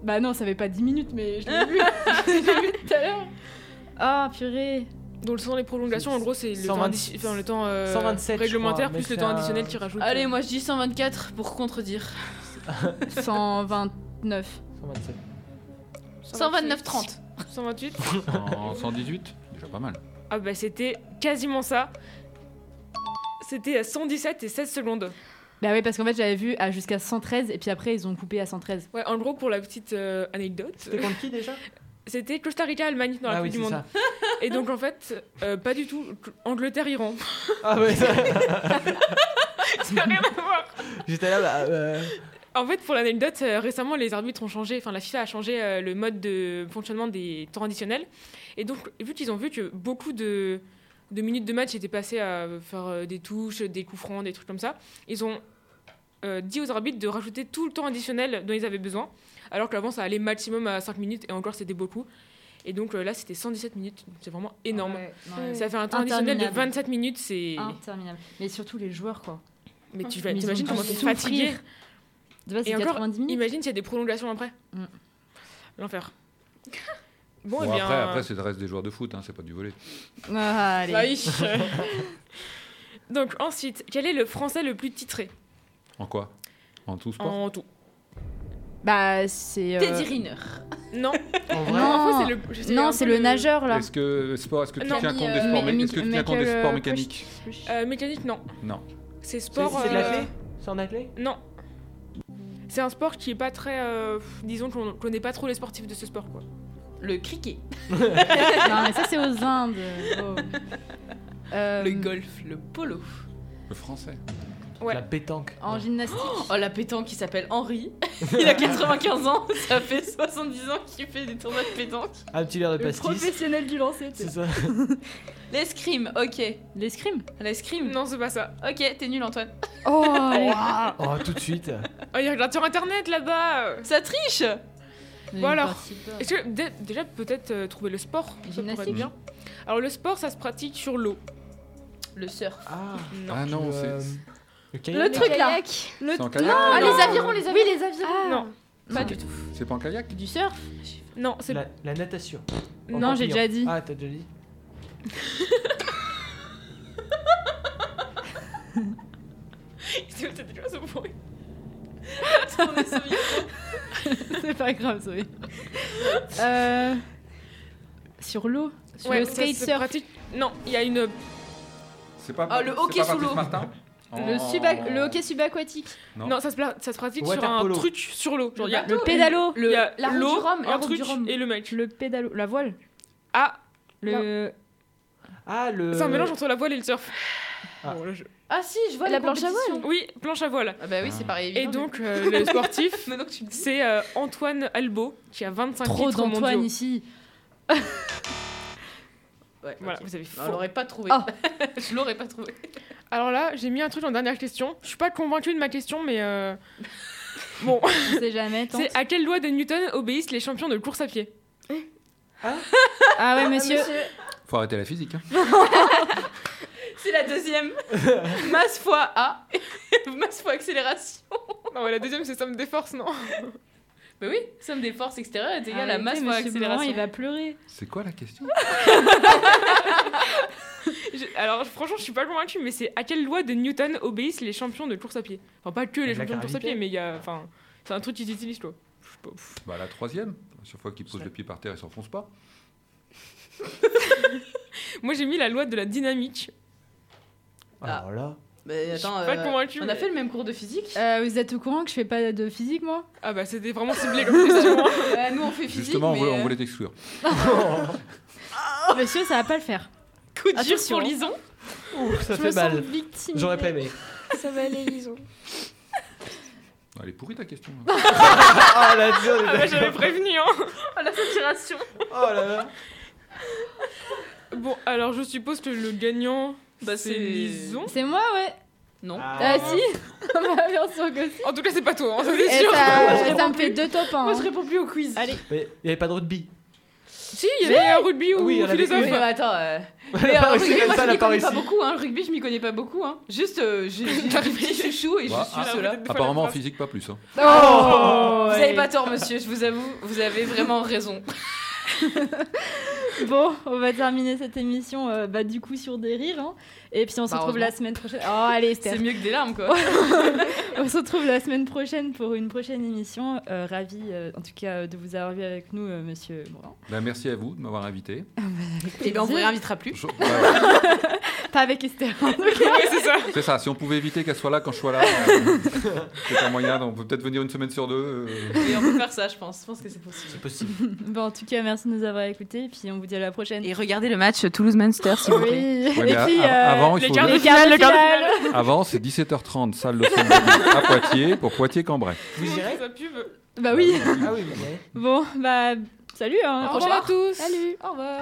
Bah non, ça fait pas 10 minutes, mais je l'ai vu. je l'ai vu tout à l'heure. Ah, purée. Donc sans les prolongations, en gros, c'est le 120 temps, addi- enfin, le temps euh, 127, je réglementaire crois, plus le temps un- additionnel qui rajoute. Allez, euh, moi je dis 124 pour contredire. 129. 127. 129 30. 128. En 118, déjà pas mal. Ah bah c'était quasiment ça. C'était à 117 et 16 secondes. Bah oui, parce qu'en fait, j'avais vu à jusqu'à 113, et puis après, ils ont coupé à 113. Ouais, en gros, pour la petite euh, anecdote, C'était contre qui déjà? C'était Costa Rica-Allemagne dans la Ah Coupe oui, du Monde. ça. Et donc en fait, euh, pas du tout. Angleterre-Iran. Ah ouais, ça- ça n'a rien à voir. j'étais là, bah, euh, En fait, pour l'anecdote, euh, récemment, les arbitres ont changé, enfin, la FIFA a changé euh, le mode de fonctionnement des temps additionnels. Et donc, vu qu'ils ont vu que beaucoup de, de minutes de match étaient passées à faire euh, des touches, des coups francs, des trucs comme ça, ils ont euh, dit aux arbitres de rajouter tout le temps additionnel dont ils avaient besoin, alors qu'avant ça allait maximum à 5 minutes et encore c'était beaucoup. Et donc euh, là c'était 117 minutes, c'est vraiment énorme. Ouais, Ça fait un temps additionnel de Interminable. 27 minutes, c'est. Interminable. Mais surtout les joueurs, quoi. Mais tu ont comment t'es fatigué Tu vois, c'est Et encore, 90 minutes. imagine s'il y a des prolongations après. Mm. L'enfer. Bon, Bon, eh bien. après, après c'est le reste des joueurs de foot, hein, c'est pas du volet. Ah, allez. Bah oui. Donc ensuite, quel est le français le plus titré? En quoi? En tout sport? En tout Bah, c'est. euh, Teddy Riner. Non. En vrai Non, En fait, c'est le- non, c'est le nageur, là. Est-ce que sport, est-ce que tu Non. tiens compte des Euh, sports, mé- est-ce que tu tiens compte des sports euh, mécaniques? Euh, mécanique, non. Non. C'est sport. c'est de euh, l'athlé? C'est en athlé? Non. C'est un sport qui est pas très. euh, disons qu'on connaît pas trop les sportifs de ce sport, quoi. Le cricket. non, mais ça, c'est aux Indes. Oh. Euh, Le golf. Le polo. Le français. Ouais. La pétanque. En gymnastique. Oh, la pétanque qui s'appelle Henri. Il a 95 ans. Ça fait 70 ans qu'il fait des tournois de pétanque. Un petit verre de Le pastis. professionnel du lancer, tu sais. C'est ça. L'escrime, ok. L'escrime L'escrime. Non, c'est pas ça. Ok, t'es nul Antoine. Oh. Oh, tout de suite. Oh, il regarde sur internet là-bas. Ça triche Bon, alors. Est-ce que dé- déjà peut-être euh, trouver le sport ça pourrait être bien. Alors le sport, ça se pratique sur l'eau. Le surf. Ah, Non. Ah non, le, le Le kayak. truc là. Kayak. Le en non, ah, Non. les avirons, les avirons. Oui, les avirons. Non, Pas du tout. C'est pas en kayak Du surf non, c'est La, la natation. En Non, j'ai déjà dit. Ah, t'as déjà dit c'est peut-être déjà ce bruit. C'est pas grave, Zoé. euh... Sur l'eau Sur Ouais, le skate surf pratique. Non, il y a une. C'est pas. Ah, le hockey pas sous l'eau. Martin le, suba- le hockey subaquatique Non. Non, ça se, pla- ça se pratique Water sur un polo. truc sur l'eau. Genre, il y a Le pédalo a la l'eau, un truc et le mec. Le pédalo La voile Ah, Le... Ah, le. c'est un mélange entre la voile et le surf. Ah. Bon, là, je- Ah si, je vois La la planche à compétition. Oui, planche à voile. Ah bah oui, c'est pareil. Et donc, euh, le sportif, le c'est euh, Antoine Albo, qui a 25 Trop titres d'Antoine mondiaux. ici Ouais, Voilà, vous avez On faux. l'aurait pas trouvé. Oh. je l'aurais pas trouvé. Alors là, j'ai mis un truc en dernière question. Je suis pas convaincue de ma question, mais euh, bon, On sait jamais, c'est à quelle loi de Newton obéissent les champions de course à pied Ah ouais, monsieur Faut arrêter la physique. hein. C'est la deuxième. Masse fois A. Masse fois accélération. Non, ouais, la deuxième, c'est somme des forces, non Bah oui, somme des forces extérieures est égale à masse fois Blanc, accélération. il va pleurer. C'est quoi la question? Je- Alors, franchement, je suis pas convaincue, mais c'est à quelle loi de Newton obéissent les champions de course à pied? Enfin, pas que les champions de course à pied, mais il y a. Enfin, c'est un truc qu'ils utilisent, quoi. Bah la troisième. Chaque fois qu'il pose le pied par terre, il s'enfonce pas. Moi, j'ai mis la loi de la dynamique. Alors là. Mais Je suis attends, pas euh, convaincue. on mais- a fait le même cours de physique? Euh, vous êtes au courant que je fais pas de physique, moi? Ah, bah, c'était vraiment ciblé comme question. hein. Euh, nous on fait physique. Justement, on mais, voulait, on euh, voulait t'exclure. Monsieur, ça va pas le faire. Coup dur Attention. pour Lison. Ouh, ça je fait me mal. victime. J'aurais pas aimé. Ça va aller, Lison. Elle est pourrie ta question. Ah, la dure, Ah, bah, j'avais prévenu, hein. Oh la saturation. Oh là là. Bon, alors, je suppose que le gagnant, Bah, c'est Lison. C'est moi, ouais. Non. Ah, si Bah, bien sûr que si. En tout cas, c'est pas toi, hein, c'est sûr. ça, ça me fait deux top 1. Moi je réponds plus au quiz. Allez. Mais il y avait pas de rugby. Si, il y avait un rugby ou Oui, philosophe. Mais attends. euh, Mais euh, rugby, elle moi je m'y pas connais pas beaucoup. Hein. Rugby, je m'y connais pas beaucoup. Hein. Juste, euh, j'ai des chouchous et je Bah, suis ah, cela. Apparemment en physique, pas plus. hein. Oh, Vous avez pas tort, monsieur. Je vous avoue, vous avez vraiment raison. Bon, on va terminer cette émission euh, bah, du coup sur des rires. hein. Et puis on se Bah, retrouve la semaine prochaine. Oh, allez. C'est mieux que des larmes, quoi. On se retrouve la semaine prochaine pour une prochaine émission. Euh, ravi, euh, en tout cas, de vous avoir vu avec nous, euh, monsieur Morin. Bah, merci à vous de m'avoir invité. Et bien, on vous réinvitera plus. Je- ouais, Pas avec Esther. C'est ça. c'est ça, si on pouvait éviter qu'elle soit là quand je sois là, euh, c'est un moyen. On peut peut-être venir une semaine sur deux. euh, Et on peut faire ça, je pense. Je pense que c'est possible. C'est possible. bon, en tout cas, merci de nous avoir écoutés. Et puis on vous dit à la prochaine. Et regardez le match Toulouse-Munster, s'il vous plaît. Oui. Ouais, Et puis, euh, avant, il les faut. finale, le quart de finale. Avant, c'est 17h30, salle de à Poitiers pour Poitiers-Cambrai. Vous irez Sa pub. Bah oui. Ah oui, irez. Bon, bah salut. Hein. Au revoir à tous. Salut. Au revoir.